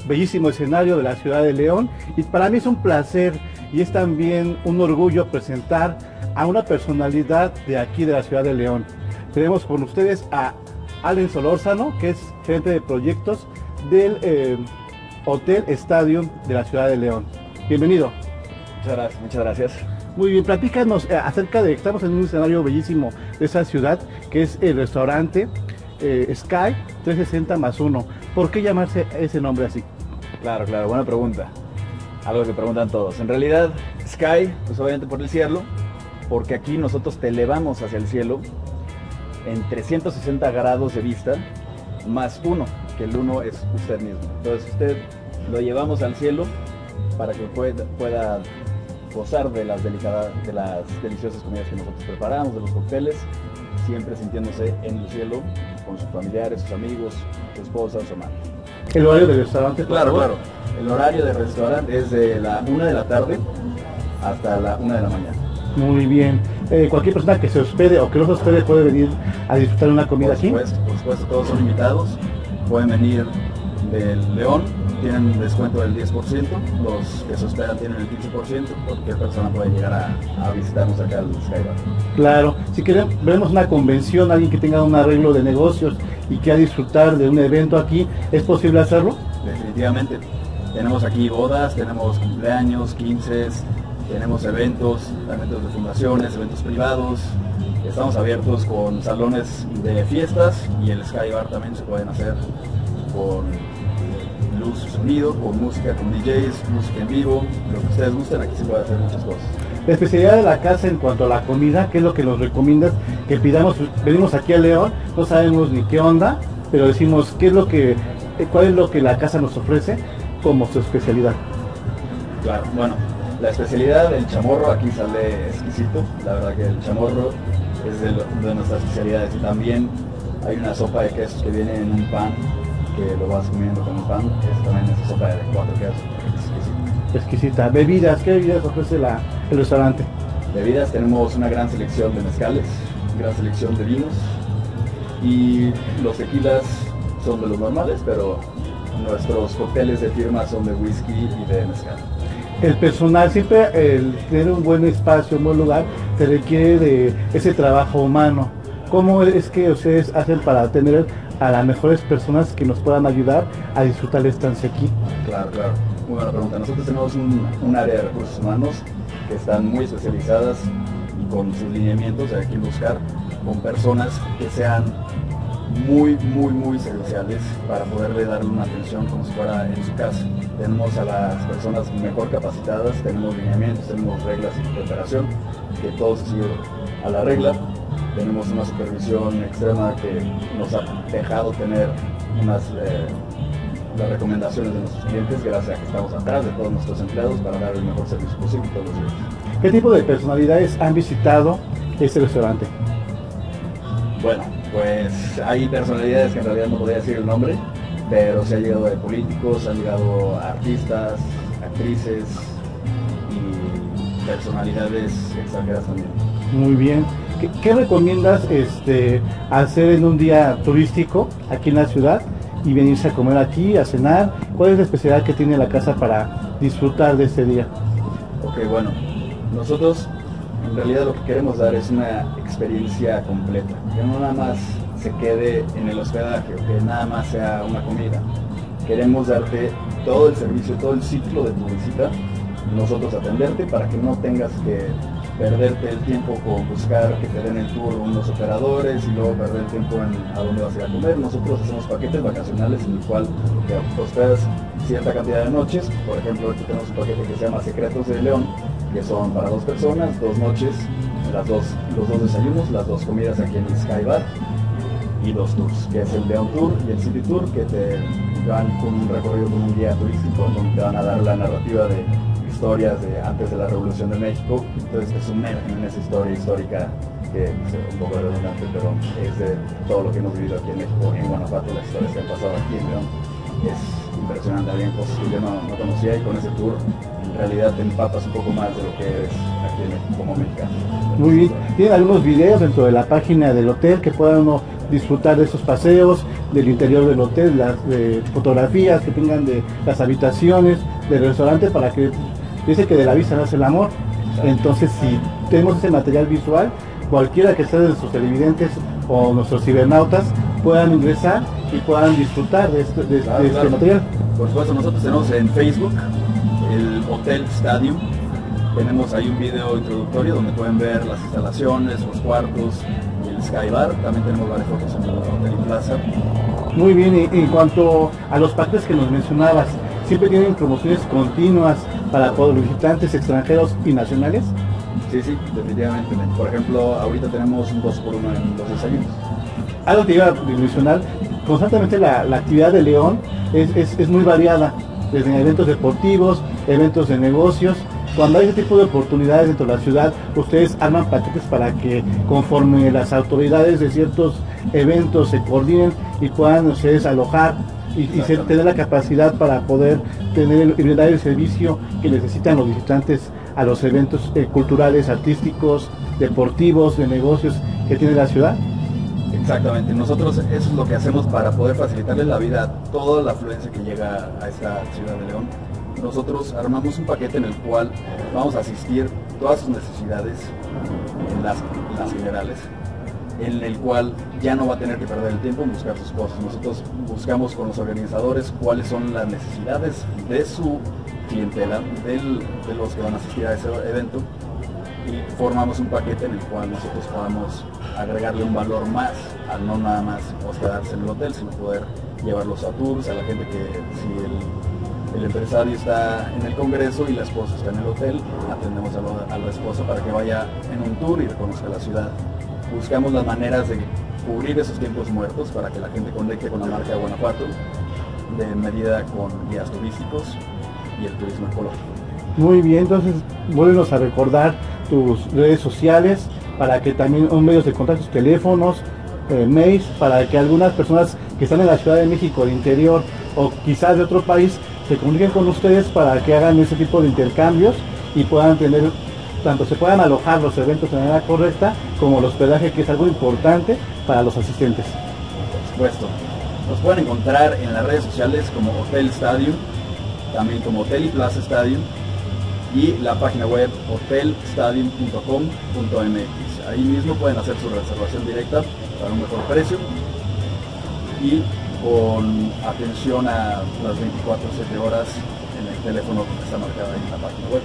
bellísimo escenario de la ciudad de León y para mí es un placer y es también un orgullo presentar a una personalidad de aquí de la ciudad de León. Tenemos con ustedes a Allen Solórzano, que es gerente de proyectos del eh, Hotel Stadium de la ciudad de León. Bienvenido. Muchas gracias, muchas gracias. Muy bien, platícanos eh, acerca de, estamos en un escenario bellísimo de esa ciudad, que es el restaurante eh, Sky 360 más uno. ¿Por qué llamarse ese nombre así? Claro, claro, buena pregunta. Algo que preguntan todos. En realidad, Sky, pues obviamente por el cielo, porque aquí nosotros te elevamos hacia el cielo en 360 grados de vista, más uno, que el uno es usted mismo. Entonces usted lo llevamos al cielo para que pueda, pueda gozar de las, delicadas, de las deliciosas comidas que nosotros preparamos, de los cócteles, siempre sintiéndose en el cielo con sus familiares, sus amigos, su esposa, su amante. El horario del restaurante. Claro, claro. El horario del restaurante es de la 1 de la tarde hasta la 1 de la mañana. Muy bien. Eh, cualquier persona que se hospede o que no se hospede puede venir a disfrutar una comida Por aquí. por supuesto, todos son invitados. Pueden venir del León, tienen un descuento del 10%. Los que se hospedan tienen el 15%. Cualquier persona puede llegar a, a visitarnos acá al Skybar. Claro, si queremos, vemos una convención, alguien que tenga un arreglo de negocios y quiera disfrutar de un evento aquí, ¿es posible hacerlo? Definitivamente. Tenemos aquí bodas, tenemos cumpleaños, 15, tenemos eventos, eventos de fundaciones, eventos privados. Estamos abiertos con salones de fiestas y el Sky Bar también se pueden hacer con luz y sonido, con música, con DJs, música en vivo, lo que ustedes gusten, aquí se puede hacer muchas cosas. La especialidad de la casa en cuanto a la comida, ¿qué es lo que nos recomiendas? Que pidamos, venimos aquí a León, no sabemos ni qué onda, pero decimos qué es lo que, eh, cuál es lo que la casa nos ofrece como su especialidad. Claro, bueno, la especialidad del chamorro aquí sale exquisito, la verdad que el chamorro es de, lo- de nuestras especialidades y también Hay una sopa de quesos que viene en un pan, que lo vas comiendo con un pan. Es también esa sopa de cuatro quesos. exquisita. Exquisita. Bebidas, ¿qué bebidas ofrece la- el restaurante? Bebidas, tenemos una gran selección de mezcales, gran selección de vinos y los tequilas son de los normales, pero nuestros cócteles de firma son de whisky y de mezcal. El personal, siempre el tener un buen espacio, un buen lugar, te requiere de ese trabajo humano. ¿Cómo es que ustedes hacen para tener a las mejores personas que nos puedan ayudar a disfrutar la estancia aquí? Claro, claro. Muy buena pregunta. Nosotros tenemos un, área de recursos humanos que están muy especializadas con sus lineamientos de aquí buscar con personas que sean muy, muy, muy serviciales para poderle darle una atención como si fuera en su casa. Tenemos a las personas mejor capacitadas, tenemos lineamientos, tenemos reglas de operación, que todo se sigue a la regla. Tenemos una supervisión extrema que nos ha dejado tener unas eh, las recomendaciones de nuestros clientes gracias a que estamos atrás de todos nuestros empleados para dar el mejor servicio posible todos los días. ¿Qué tipo de personalidades han visitado este restaurante? Bueno, pues hay personalidades que en realidad no podría decir el nombre, pero se ha llegado de políticos, han llegado artistas, actrices y personalidades extranjeras también. Muy bien. ¿Qué, qué recomiendas este, hacer en un día turístico aquí en la ciudad y venirse a comer aquí, a cenar? ¿Cuál es la especialidad que tiene la casa para disfrutar de este día? Ok, bueno, nosotros en realidad lo que queremos dar es una experiencia completa, que no nada más se quede en el hospedaje o que nada más sea una comida. Queremos darte todo el servicio, todo el ciclo de tu visita, nosotros atenderte para que no tengas que perderte el tiempo con buscar que te den el tour unos operadores y luego perder el tiempo en a dónde vas a ir a comer. Nosotros hacemos paquetes vacacionales en el cual te hospedas cierta cantidad de noches. Por ejemplo, aquí tenemos un paquete que se llama Secretos de León, que son para dos personas, dos noches, las dos, los dos desayunos, las dos comidas aquí en el Sky Bar y dos tours, que es el León Tour y el City Tour, que te van con un recorrido con un guía turístico donde te van a dar la narrativa de historias de antes de la Revolución de México, entonces te sumergen en esa historia histórica que es un poco redundante, pero es de todo lo que hemos vivido aquí en México, en Guanajuato, las historias que han pasado aquí en León. Es impresionante, había cosas que yo no, no conocía y con ese tour en realidad te empapas un poco más de lo que eres aquí en como mexicano. Muy bien. ¿Tienen algunos videos dentro de la página del hotel que puedan uno disfrutar de esos paseos, del interior del hotel, las de fotografías que tengan de las habitaciones, del restaurante, para que dice que de la vista nace el amor. Entonces, si tenemos ese material visual, cualquiera que sea de nuestros televidentes o nuestros cibernautas puedan ingresar y puedan disfrutar de este, de- Claro, de este claro. material. Por supuesto, nosotros tenemos en Facebook el Hotel Stadium. Tenemos ahí un video introductorio donde pueden ver las instalaciones, los cuartos y el Sky Bar. También tenemos varias fotos en el Hotel Plaza. Muy bien, y en cuanto a los paquetes que nos mencionabas, ¿siempre tienen promociones continuas para todos los visitantes extranjeros y nacionales? Sí, sí, definitivamente. Por ejemplo, ahorita tenemos un 2 por 1 en los desayunos. Algo que iba a mencionar, constantemente la, la actividad de León es, es- es muy variada, desde eventos deportivos, eventos de negocios. Cuando hay ese tipo de oportunidades dentro de la ciudad, ustedes arman paquetes para que conforme las autoridades de ciertos eventos se coordinen y puedan ustedes alojar y, y se- Exactamente. tener la capacidad para poder tener y brindar el servicio que necesitan los visitantes a los eventos eh, culturales, artísticos, deportivos, de negocios que tiene la ciudad. Exactamente, nosotros eso es lo que hacemos para poder facilitarle la vida a toda la afluencia que llega a esta ciudad de León. Nosotros armamos un paquete en el cual vamos a asistir todas sus necesidades, en las, las generales, en el cual ya no va a tener que perder el tiempo en buscar sus cosas. Nosotros buscamos con los organizadores cuáles son las necesidades de su clientela, de los que van a asistir a ese evento y formamos un paquete en el cual nosotros podamos agregarle un valor más al no nada más hospedarse en el hotel, sino poder llevarlos a tours, a la gente que si el, el empresario está en el congreso y la esposa está en el hotel, atendemos a, la esposa para que vaya en un tour y reconozca la ciudad. Buscamos las maneras de cubrir esos tiempos muertos para que la gente conecte con la marca de Guanajuato de medida con guías turísticos y el turismo ecológico. Muy bien, entonces vuélvenos a recordar tus redes sociales para que también un medios de contacto, teléfonos, eh, mails para que algunas personas que están en la Ciudad de México, de interior o quizás de otro país, se comuniquen con ustedes para que hagan ese tipo de intercambios y puedan tener, tanto se puedan alojar los eventos de manera correcta como el hospedaje, que es algo importante para los asistentes. Por supuesto. Nos pueden encontrar en las redes sociales como Hotel Stadium, también como Hotel y Plaza Stadium y la página web hotelstadium.com.mx. Ahí mismo pueden hacer su reservación directa para un mejor precio y con atención a las 24-7 horas en el teléfono que está marcado ahí en la página web.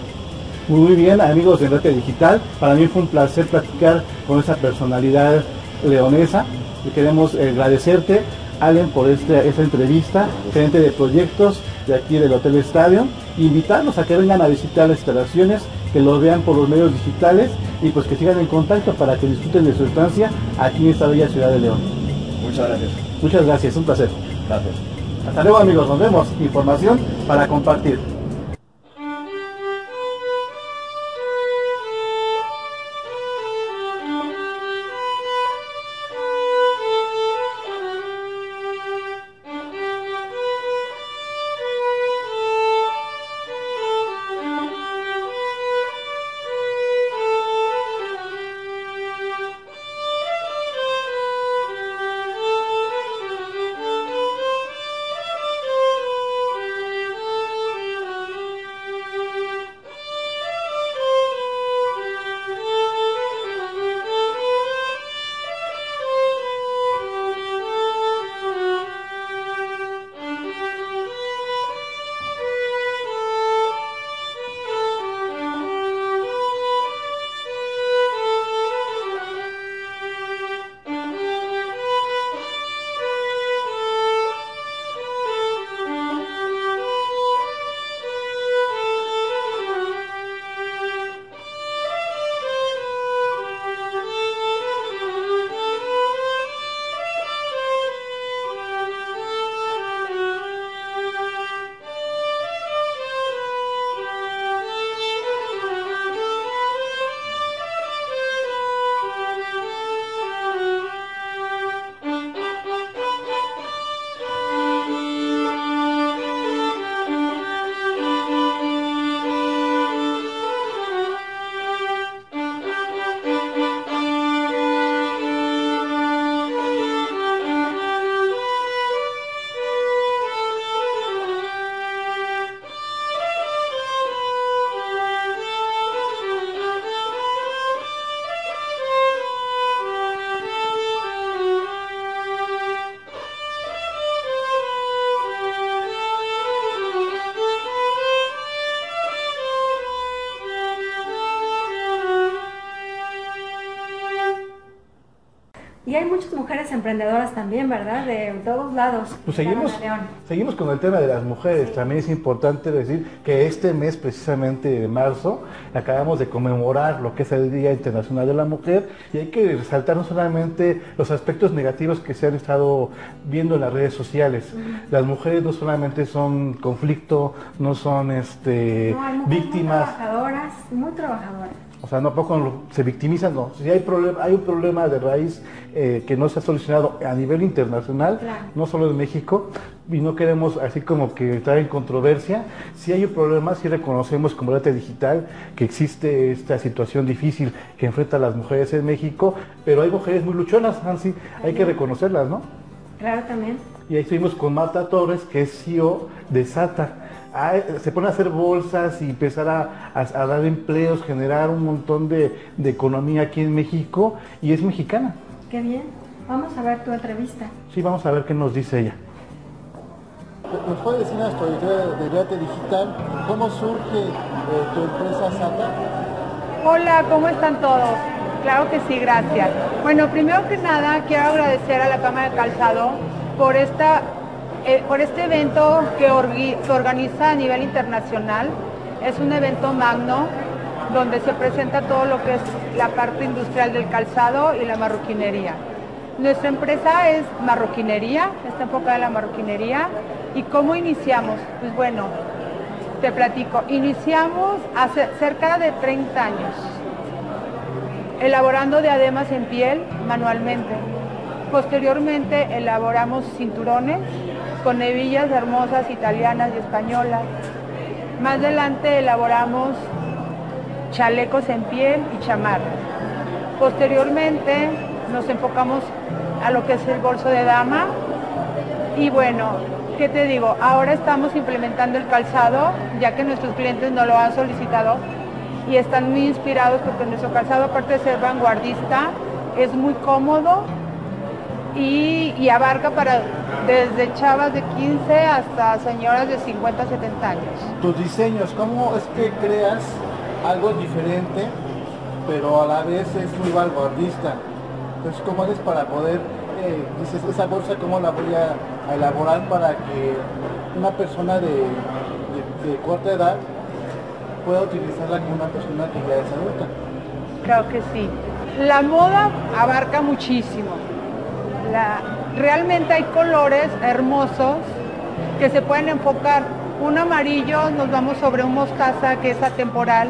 Muy bien, amigos de Rete Digital, para mí fue un placer platicar con esa personalidad leonesa y queremos agradecerte, Allen, por este, esta entrevista, gerente de proyectos de aquí del Hotel Estadio, invitarlos a que vengan a visitar las instalaciones, que los vean por los medios digitales y pues que sigan en contacto para que disfruten de su estancia aquí en esta bella ciudad de León. Muchas gracias. Muchas gracias, un placer. Gracias. Hasta luego amigos, nos vemos. Información para compartir. Hay muchas mujeres emprendedoras también, ¿verdad? De todos lados. Pues seguimos, seguimos con el tema de las mujeres. También es importante decir que este mes, precisamente de marzo, acabamos de conmemorar lo que es el Día Internacional de la Mujer y hay que resaltar no solamente los aspectos negativos que se han estado viendo en las redes sociales. Las mujeres no solamente son conflicto, no son este, No, hay mujeres víctimas. Muy trabajadoras, muy trabajadoras. O sea, no poco lo- se victimizan, no. Si hay, problema, hay un problema de raíz eh, que no se ha solucionado a nivel internacional, Claro. no solo en México, y no queremos así como que entrar en controversia. Si hay un problema, si reconocemos como Rete Digital que existe esta situación difícil que enfrentan las mujeres en México, pero hay mujeres muy luchonas, Nancy, hay que reconocerlas, ¿no? Claro, también. Y ahí estuvimos con Marta Torres, que es CEO de SATA. Ah, se pone a hacer bolsas y empezar a, a- a dar empleos, generar un montón de, de economía aquí en México y es mexicana. Qué bien. Vamos a ver tu entrevista. Sí, vamos a ver qué nos dice ella. ¿Nos puede decir nuestra trayectoria de Rete Digital? ¿Cómo surge eh, tu empresa SATA? Hola, ¿cómo están todos? Claro que sí, gracias. Bueno, primero que nada quiero agradecer a la Cámara de Calzado por esta eh, por este evento que, que organiza a nivel internacional. Es un evento magno donde se presenta todo lo que es la parte industrial del calzado y la marroquinería. Nuestra empresa es marroquinería, está enfocada en la marroquinería. ¿Y cómo iniciamos? Pues bueno, te platico, iniciamos hace cerca de 30 años elaborando diademas en piel manualmente. Posteriormente elaboramos cinturones con hebillas hermosas italianas y españolas. Más adelante elaboramos chalecos en piel y chamarras. Posteriormente nos enfocamos a lo que es el bolso de dama y bueno, ¿qué te digo? Ahora estamos implementando el calzado, ya que nuestros clientes no lo han solicitado y están muy inspirados porque nuestro calzado, aparte de ser vanguardista, es muy cómodo y, y abarca para desde chavas de 15 hasta señoras de 50, 70 años. Tus diseños, ¿cómo es que creas algo diferente, pero a la vez es muy vanguardista? Entonces, ¿cómo haces para poder, eh, dices, esa bolsa, cómo la voy a, a elaborar para que una persona de, de- de corta edad pueda utilizarla como una persona que ya es adulta? Claro que sí. La moda abarca muchísimo. Realmente hay colores hermosos que se pueden enfocar. Un amarillo nos vamos sobre un mostaza que es atemporal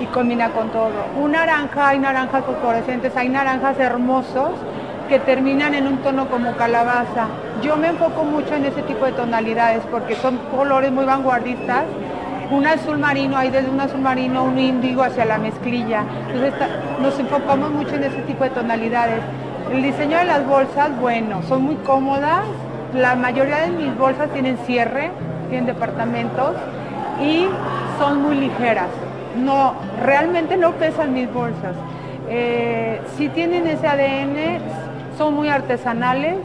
y combina con todo. Un naranja, hay naranjas fosforescentes, hay naranjas hermosos que terminan en un tono como calabaza. Yo me enfoco mucho en ese tipo de tonalidades porque son colores muy vanguardistas un azul marino, hay desde un azul marino, un índigo hacia la mezclilla. Entonces nos enfocamos mucho en ese tipo de tonalidades. El diseño de las bolsas, bueno, son muy cómodas. La mayoría de mis bolsas tienen cierre, tienen departamentos y son muy ligeras. No, realmente no pesan mis bolsas. Eh, sí tienen ese ADN, son muy artesanales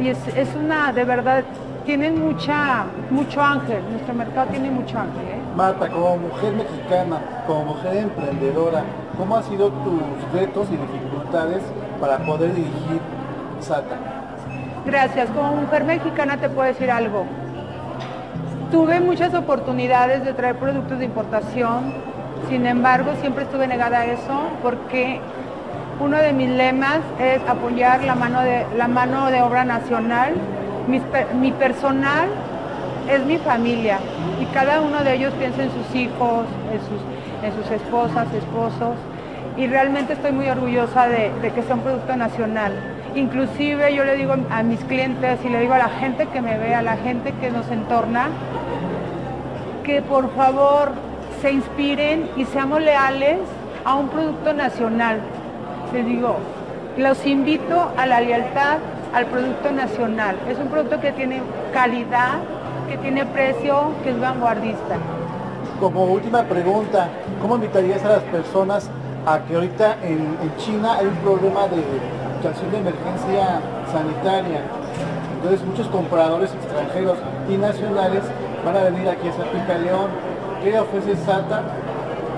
y es una, de verdad, tienen mucha, mucho ángel. Nuestro mercado tiene mucho ángel. ¿eh? Marta, como mujer mexicana, como mujer emprendedora, ¿cómo han sido tus retos y dificultades para poder dirigir SATA? Gracias. Como mujer mexicana te puedo decir algo. Tuve muchas oportunidades de traer productos de importación, sin embargo siempre estuve negada a eso porque uno de mis lemas es apoyar la mano de, la mano de obra nacional. Per- mi personal es mi familia y cada uno de ellos piensa en sus hijos, en sus, en sus esposas, esposos y realmente estoy muy orgullosa de, que sea un producto nacional. Inclusive yo le digo a mis clientes y le digo a la gente que me ve, a la gente que nos entorna, que por favor se inspiren y seamos leales a un producto nacional. Les digo, los invito a la lealtad al producto nacional. Es un producto que tiene calidad, que tiene precio, que es vanguardista. Como última pregunta, ¿cómo invitarías a las personas a que ahorita en, China hay un problema de situación de emergencia sanitaria? Entonces muchos compradores extranjeros y nacionales van a venir aquí a Zapica León. ¿Qué ofrece SATA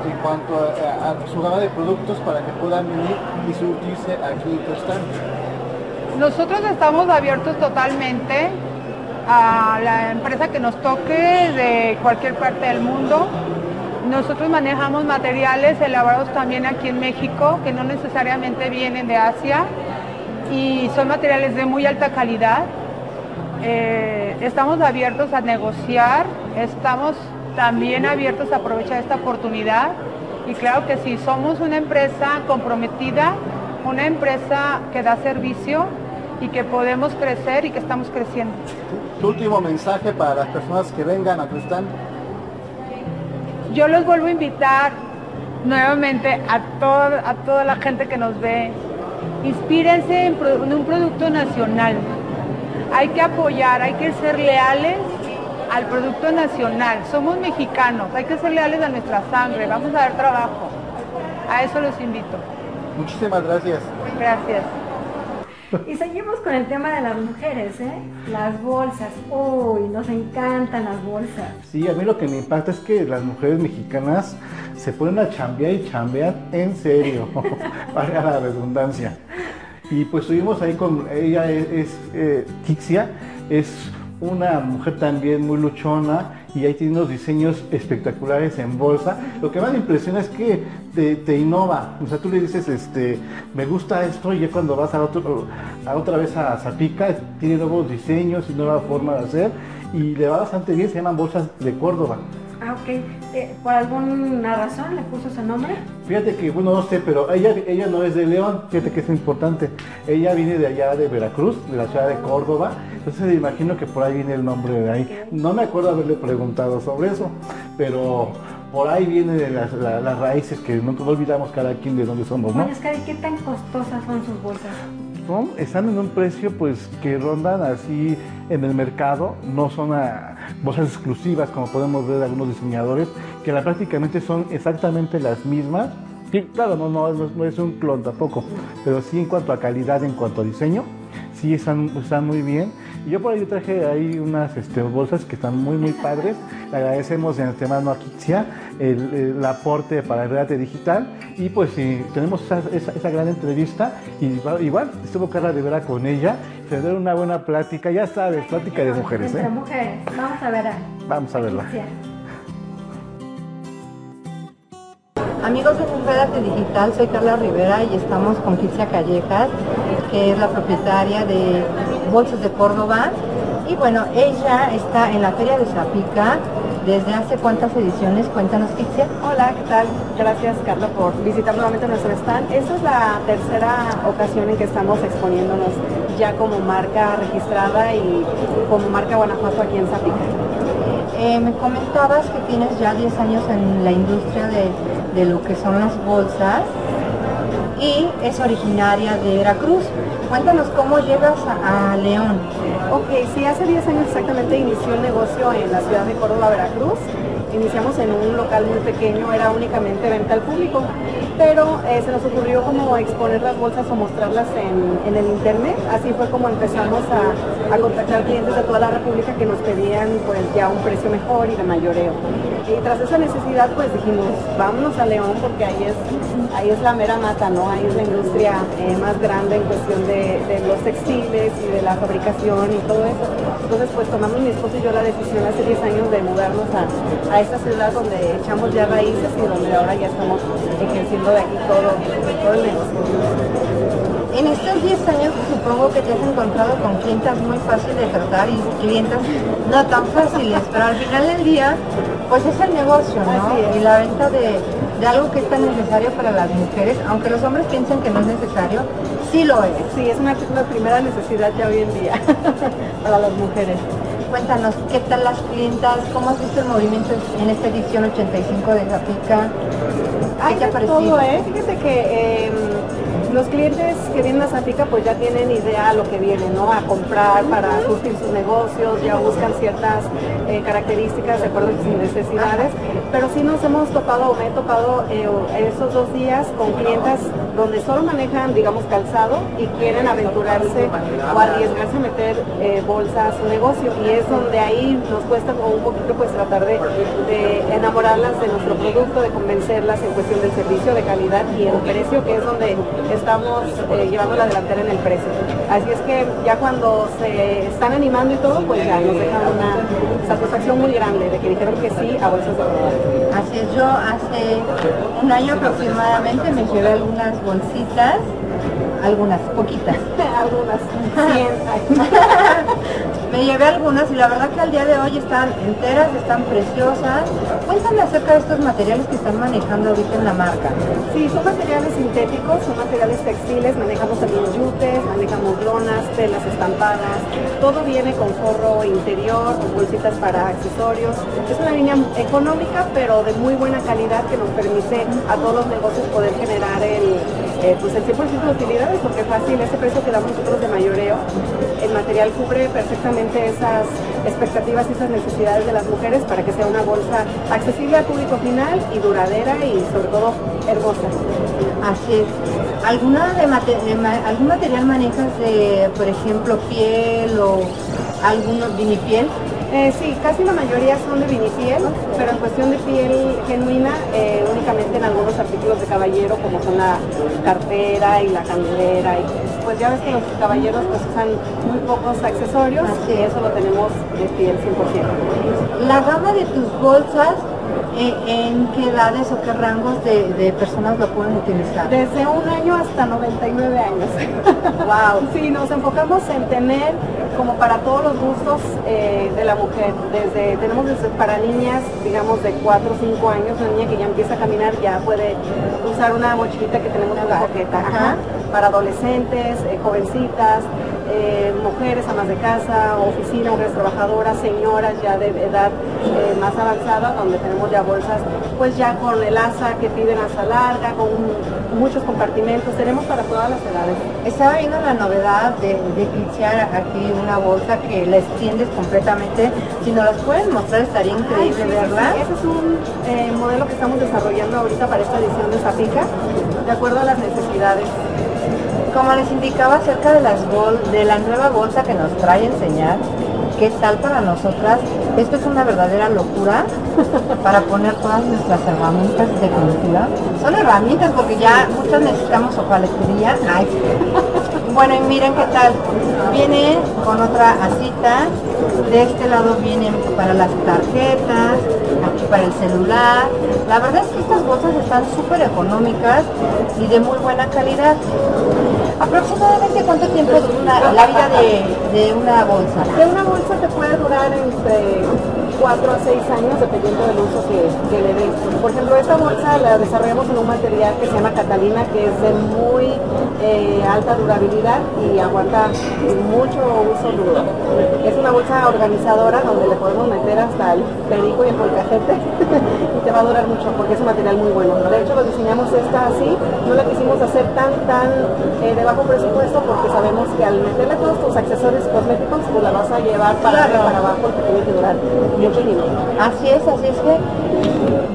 en cuanto a, su gama de productos para que puedan venir y surtirse aquí en tu? Nosotros estamos abiertos totalmente a la empresa que nos toque de cualquier parte del mundo. Nosotros manejamos materiales elaborados también aquí en México, que no necesariamente vienen de Asia y son materiales de muy alta calidad. Eh, estamos abiertos a negociar, estamos también abiertos a aprovechar esta oportunidad y claro que sí, somos una empresa comprometida, una empresa que da servicio y que podemos crecer y que estamos creciendo. Tu último mensaje para las personas que vengan a stand. Yo los vuelvo a invitar nuevamente a, todo- a toda la gente que nos ve. Inspírense en, en un producto nacional. Hay que apoyar, hay que ser leales al producto nacional. Somos mexicanos, hay que ser leales a nuestra sangre. Vamos a dar trabajo. A eso los invito. Muchísimas gracias. Gracias. Y seguimos con el tema de las mujeres, ¿eh? Las bolsas. Uy, nos encantan las bolsas. Sí, a mí lo que me impacta es que las mujeres mexicanas se ponen a chambear y chambear en serio, valga la redundancia. Y pues estuvimos ahí con ella, es, es, eh, Tixia, es una mujer también muy luchona y ahí tiene unos diseños espectaculares en bolsa. Lo que más me impresiona es que te, te innova, o sea, tú le dices, este, me gusta esto y ya cuando vas a, otro, a otra vez a Zapica, tiene nuevos diseños y nueva forma de hacer y le va bastante bien, se llaman bolsas de Córdoba. Ah, ok. Eh, ¿Por alguna razón le puso ese nombre? Fíjate que, bueno, no sé, pero ella, ella no es de León, fíjate que es importante. Ella viene de allá de Veracruz, de la ciudad de Córdoba, entonces imagino que por ahí viene el nombre de ahí. No me acuerdo haberle preguntado sobre eso, pero por ahí viene de las, la- las raíces que no, olvidamos cada quien de dónde somos, ¿no? ¿y qué tan costosas son sus bolsas? Son- están en un precio pues que rondan así en el mercado, no son bolsas exclusivas como podemos ver de algunos diseñadores, que la, prácticamente son exactamente las mismas. Sí, claro, no, no, no, no es un clon tampoco, pero sí en cuanto a calidad, en cuanto a diseño, sí están, están muy bien. Y yo por ahí traje ahí unas este, bolsas que están muy, muy padres. Le agradecemos en antemano a Kitsia el, el aporte para el Reate Digital. Y pues sí, tenemos esa, esa- esa gran entrevista. Y igual estuvo Carla de Vera con ella. Se dio una buena plática, ya sabes, plática de mujeres. Entre ¿eh? mujeres. Vamos a ver a Vamos a verla. Amigos de Reddate Digital, soy Carla Rivera y estamos con Kitsia Callejas, que es la propietaria de Bolsas de Córdoba. Y bueno, ella está en la Feria de Zapica desde hace cuántas ediciones, cuéntanos Kitsia. Hola, ¿qué tal? Gracias Carla por visitar nuevamente nuestro stand. Esta es la tercera ocasión en que estamos exponiéndonos ya como marca registrada y como marca Guanajuato aquí en Zapica. Eh, me comentabas que tienes ya 10 años en la industria de, de lo que son las bolsas y es originaria de Veracruz. Cuéntanos cómo llegas a, León. Ok, sí, hace 10 años exactamente inició el negocio en la ciudad de Córdoba, Veracruz. Iniciamos en un local muy pequeño, era únicamente venta al público, pero eh, se nos ocurrió como exponer las bolsas o mostrarlas en, en el internet. Así fue como empezamos a, a contactar clientes de toda la República que nos pedían pues ya un precio mejor y de mayoreo. Y tras esa necesidad pues dijimos, vámonos a León porque ahí es, ahí es la mera mata, ¿no? Ahí es la industria eh, más grande en cuestión de, los textiles y de la fabricación y todo eso. Entonces pues tomamos mi esposo y yo la decisión hace 10 años de mudarnos a, a esta ciudad donde echamos ya raíces y donde ahora ya estamos ejerciendo de aquí todo, todo el negocio. En estos 10 años supongo que te has encontrado con clientas muy fáciles de tratar y clientas no tan fáciles, pero al final del día, pues es el negocio, ¿no? Y la venta de, de algo que es tan necesario para las mujeres, aunque los hombres piensen que no es necesario, sí lo es. Sí, es una, una primera necesidad ya hoy en día para las mujeres. Cuéntanos, ¿qué tal las clientas? ¿Cómo has visto el movimiento en esta edición 85 de Zapica? ¿Qué te ha parecido? todo, ¿eh? Fíjate que eh, los clientes que vienen a Zapica pues ya tienen idea a lo que vienen, ¿no? A comprar para surtir sus negocios, ya buscan ciertas eh, características de acuerdo a sus necesidades, pero sí nos hemos topado o me he topado eh, esos dos días con clientas donde solo manejan, digamos, calzado y quieren aventurarse o arriesgarse a meter eh, bolsas a su negocio y es donde ahí nos cuesta un poquito pues tratar de, de enamorarlas de nuestro producto, de convencerlas en cuestión del servicio, de calidad y el precio, que es donde estamos eh, llevando la delantera en el precio. Así es que ya cuando se están animando y todo, pues ya nos dejan una satisfacción muy grande de que dijeron que sí a bolsas de verdad. Así es, yo hace un año aproximadamente me llevé algunas bolsitas, algunas, poquitas. Algunas, 100. me llevé algunas y la verdad que al día de hoy están enteras, están preciosas. Cuéntame acerca de estos materiales que están manejando ahorita en la marca. Sí, son materiales sintéticos, son materiales textiles, manejamos también yutes, manejamos lonas, telas estampadas, todo viene con forro interior, con bolsitas para accesorios. Es una línea económica, pero de muy buena calidad que nos permite a todos los negocios poder generar el, eh, pues el 100% de utilidades, porque fácil, ese precio que damos nosotros de mayoreo, el material cubre perfectamente esas expectativas y esas necesidades de las mujeres para que sea una bolsa accesible al público final y duradera y sobre todo hermosa. Así es. ¿Alguna de mate- de ma- ¿Algún material manejas de, por ejemplo, piel o algunos vinipiel? Eh, sí, casi la mayoría son de vinipiel, pero en cuestión de piel genuina, eh, únicamente en algunos artículos de caballero, como son la cartera y la candelera. Y, pues ya ves que los caballeros pues usan muy pocos accesorios y eso lo tenemos de piel 100%. La gama de tus bolsas ¿en qué edades o qué rangos de, de personas lo pueden utilizar? Desde un año hasta 99 años. Wow. Sí, nos enfocamos en tener como para todos los gustos eh, de la mujer. Desde, tenemos desde para niñas, digamos de 4 o 5 años, una niña que ya empieza a caminar ya puede usar una mochilita que tenemos en la coqueta. Ajá. Para adolescentes, eh, jovencitas, eh, mujeres amas de casa, oficina, mujeres trabajadoras, señoras ya de edad eh, más avanzada, donde tenemos ya bolsas, pues ya con el asa que piden asa larga, con muchos compartimentos, tenemos para todas las edades. Estaba viendo la novedad de, de Kitsia, aquí una bolsa que la extiendes completamente. Si nos las pueden mostrar estaría increíble Ay, sí, verla. sí, Ese es un eh, modelo que estamos desarrollando ahorita para esta edición de Zapica, de acuerdo a las necesidades. Como les indicaba acerca de las bol de la nueva bolsa que nos trae enseñar, qué tal para nosotras. Esto es una verdadera locura para poner todas nuestras herramientas de cultura. Son herramientas porque ya muchas necesitamos opaletería. Ay. Bueno, y miren qué tal. Viene con otra asita. De este lado vienen para las tarjetas, para el celular. La verdad es que estas bolsas están súper económicas y de muy buena calidad. ¿Aproximadamente cuánto tiempo dura la vida de, una bolsa? De una bolsa te puede durar entre 4 a 6 años dependiendo del uso que, que le des. Por ejemplo, esta bolsa la desarrollamos en un material que se llama Catalina, que es de muy eh, alta durabilidad y aguanta mucho uso duro. Es una bolsa organizadora donde le podemos meter hasta el perico y el molcajete y te va a durar mucho porque es un material muy bueno. De hecho, lo diseñamos esta así, no la quisimos hacer tan, tan eh, de bajo presupuesto porque sabemos que al meterle todos tus accesorios cosméticos, pues la vas a llevar para arriba y para abajo porque tiene que durar mucho tiempo. Así es, así es que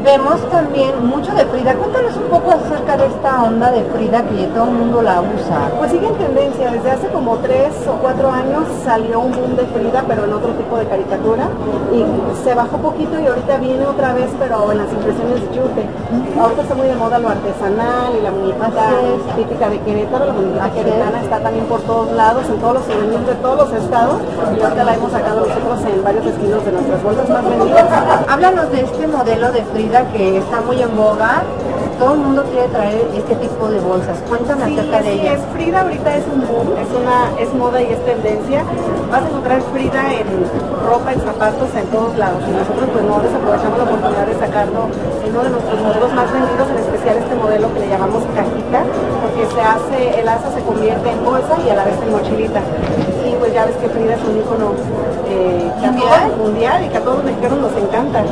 vemos también mucho de Frida. Cuéntanos un poco acerca de esta onda de Frida que todo el mundo la usa. Pues sigue en tendencia, desde hace como 3 o 4 años salió un boom de Frida, pero en otro tipo de caricatura, y se bajó poquito y ahorita viene otra vez, pero en las impresiones yute. Ahorita está muy de moda lo artesanal y la muñequita típica de Querétaro, la es. queretana está también por todos lados, en todos los souvenirs de todos los estados, y ahorita la hemos sacado nosotros en varios estilos de nuestras bolsas más vendidas. Háblanos de este modelo de Frida que está muy en boga. Todo el mundo quiere traer este tipo de bolsas. Cuéntame Sí, acerca de así ella. es. Frida ahorita es un boom, es una es moda y es tendencia. Vas a encontrar Frida en ropa, en zapatos, en todos lados. Y nosotros pues no desaprovechamos la oportunidad de sacarlo en uno de nuestros modelos más vendidos, en especial este modelo que le llamamos cajita, porque se hace, el asa se convierte en bolsa y a la vez en mochilita. Y pues ya ves que Frida es un ícono eh, Mundial. mundial y que a todos los mexicanos nos encanta.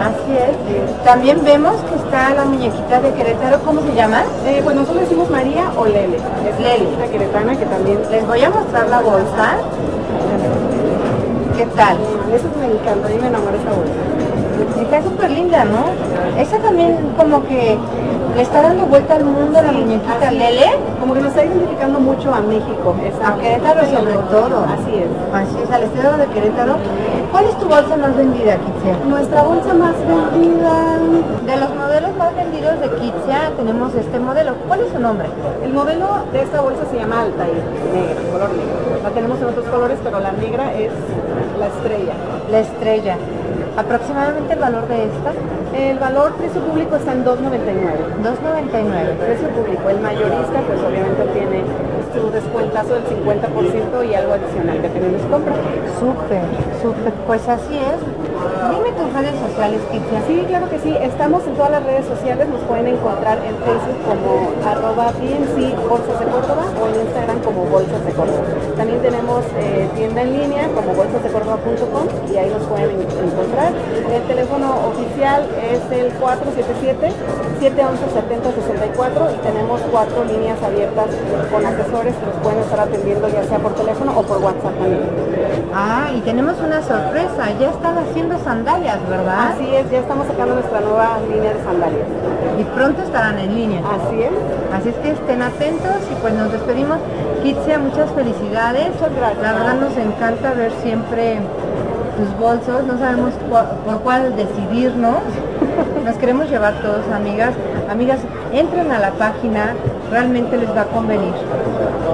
Así es. También vemos que está la muñequita de Querétaro. ¿Cómo se llama? Eh, pues nosotros decimos María o Lele. Es Lele. la queretana que también Les voy a mostrar la bolsa. ¿Qué tal? Eso me encanta, a mí me enamora esa bolsa. Está súper linda, ¿no? Esa también como que le está dando vuelta al mundo la muñequita. Lele. Como que nos está identificando mucho a México. A Querétaro sobre todo. Así es. Así es, al estado de Querétaro. ¿Cuál es tu bolsa más vendida, Kitsia? Nuestra bolsa más vendida, De los modelos más vendidos de Kitsia tenemos este modelo. ¿Cuál es su nombre? el modelo de esta bolsa se llama Altair, negra, color negro. La tenemos en otros colores, pero la negra es la estrella. La estrella. ¿Aproximadamente el valor de esta? El valor precio público está en 2.99. 2.99. Precio público, el mayorista pues obviamente tiene su descuentazo del 50% y algo adicional dependiendo de su compra. Súper, súper. Pues así es. Dime tus redes sociales, Kitsia. Sí, claro que sí. Estamos en todas las redes sociales. Nos pueden encontrar en Facebook como arroba BNC Bolsas de Córdoba o en Instagram como Bolsas de Córdoba. También tenemos eh, tienda en línea como bolsasdecórdoba.com y ahí nos pueden en- encontrar. El teléfono oficial es el 477-711-7064 y tenemos cuatro líneas abiertas con asesores que nos pueden estar atendiendo ya sea por teléfono o por WhatsApp también. Ah, y tenemos una sorpresa. Ya están haciendo sandalias, ¿verdad? Así es, ya estamos sacando nuestra nueva línea de sandalias. Y pronto estarán en línea. Así es. Así es que estén atentos y pues nos despedimos. Kitsia, muchas felicidades. Muchas gracias. La verdad nos encanta ver siempre tus bolsos. No sabemos por cuál decidirnos. Nos queremos llevar todos, amigas. Amigas, entren a la página, realmente les va a convenir.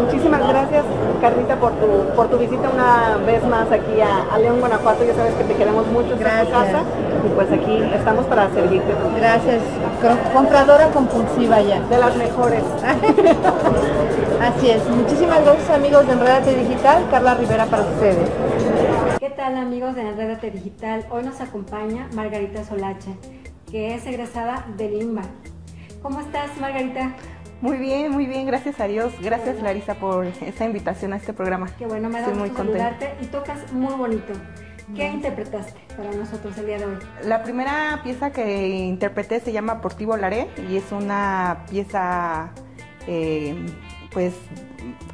Muchísimas gracias, Carlita, por tu, por tu visita una vez más aquí a, a León, Guanajuato. Ya sabes que te queremos mucho, tu Gracias. casa. Y pues aquí estamos para servirte. Gracias. Co- Compradora compulsiva ya. De las mejores. Así es. Muchísimas gracias, amigos de Enredate Digital. Carla Rivera para ustedes. ¿Qué tal amigos de Enredate Digital? Hoy nos acompaña Margarita Solache, que es egresada del INBA. ¿Cómo estás, Margarita? Muy bien, muy bien, gracias a Dios. Gracias Larisa por esa invitación a este programa. Qué bueno, me da Estoy muy gusto contenta. saludarte y tocas muy bonito. ¿Qué interpretaste para nosotros el día de hoy? La primera pieza que interpreté se llama Por ti volaré y es una pieza eh, pues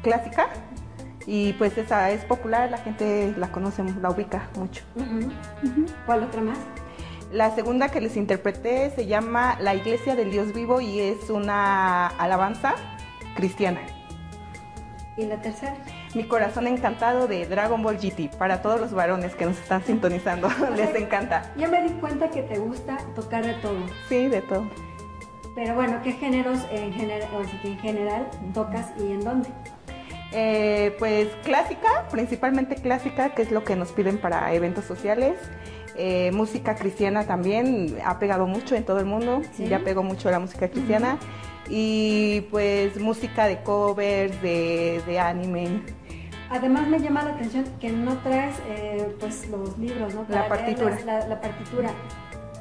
clásica y pues esa es popular, la gente la conoce, la ubica mucho. ¿Cuál otra más? La segunda que les interpreté se llama La Iglesia del Dios Vivo y es una alabanza cristiana. ¿Y la tercera? Mi corazón encantado de Dragon Ball GT para todos los varones que nos están sintonizando. Les encanta. Ya me di cuenta que te gusta tocar de todo. Sí, de todo. Pero bueno, ¿qué géneros en general, o sea, que en general tocas y en dónde? Eh, pues clásica, principalmente clásica, que es lo que nos piden para eventos sociales. Eh, música cristiana también ha pegado mucho en todo el mundo, Sí. ya pegó mucho la música cristiana. Y pues música de covers, de, de anime. Además me llama la atención que no traes eh, pues los libros, ¿no? La Para partitura. La, la partitura.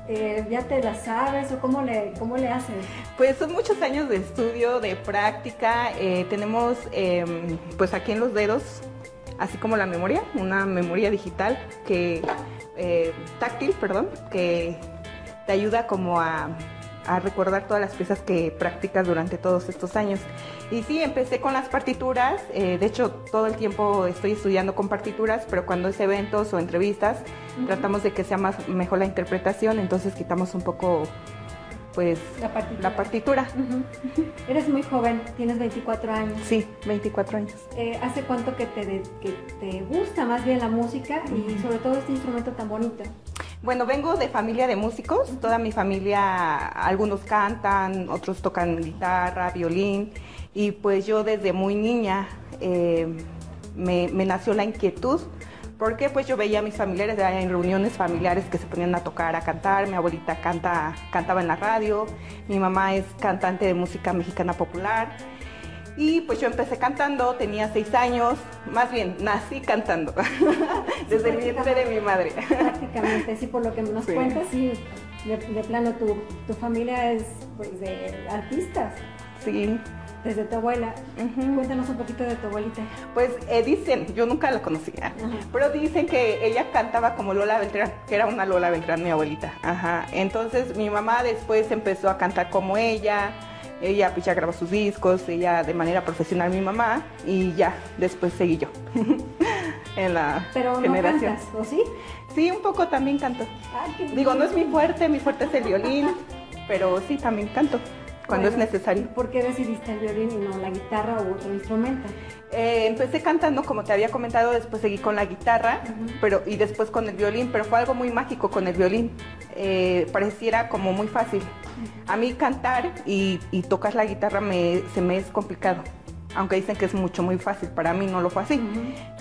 Eh, ¿Ya te la sabes o cómo le, cómo le haces? Pues son muchos años de estudio, de práctica. eh, tenemos em, pues aquí en los dedos, así como la memoria, una memoria digital que eh, táctil, perdón, que te ayuda como a, a recordar todas las piezas que practicas durante todos estos años. Y sí, empecé con las partituras, eh, de hecho todo el tiempo estoy estudiando con partituras, pero cuando es eventos o entrevistas, tratamos de que sea más mejor la interpretación, entonces quitamos un poco pues La partitura. la partitura. Eres muy joven, tienes 24 años. Sí, 24 años. Eh, ¿Hace cuánto que te, de- que te gusta más bien la música y sobre todo este instrumento tan bonito? Bueno, vengo de familia de músicos, toda mi familia, algunos cantan, otros tocan guitarra, violín, y pues yo desde muy niña eh, me, me nació la inquietud, porque pues yo veía a mis familiares en reuniones familiares que se ponían a tocar, a cantar, mi abuelita canta, cantaba en la radio, mi mamá es cantante de música mexicana popular, y pues yo empecé cantando, tenía seis años, más bien nací cantando, desde el vientre de mi madre. Prácticamente, sí, por lo que nos Sí. cuentas, sí, de, de plano tu, tu familia es pues de artistas, Sí. Desde tu abuela. Cuéntanos un poquito de tu abuelita. Pues eh, dicen, yo nunca la conocía, pero dicen que ella cantaba como Lola Beltrán, que era una Lola Beltrán, mi abuelita. Ajá. Entonces mi mamá después empezó a cantar como ella, ella pues ya grabó sus discos, ella de manera profesional mi mamá, y ya, después seguí yo en la Pero no generación. cantas, ¿o sí? Sí, un poco también canto. Qué Digo, no es mi fuerte, mi fuerte es el violín, pero sí, también canto cuando Bueno, es necesario. ¿Por qué decidiste el violín y no la guitarra u otro instrumento? Eh, empecé cantando, como te había comentado, después seguí con la guitarra pero, y después con el violín, pero fue algo muy mágico con el violín. Eh, pareciera como muy fácil. A mí cantar y, y tocar la guitarra me, se me es complicado, aunque dicen que es mucho, muy fácil. Para mí no lo fue así.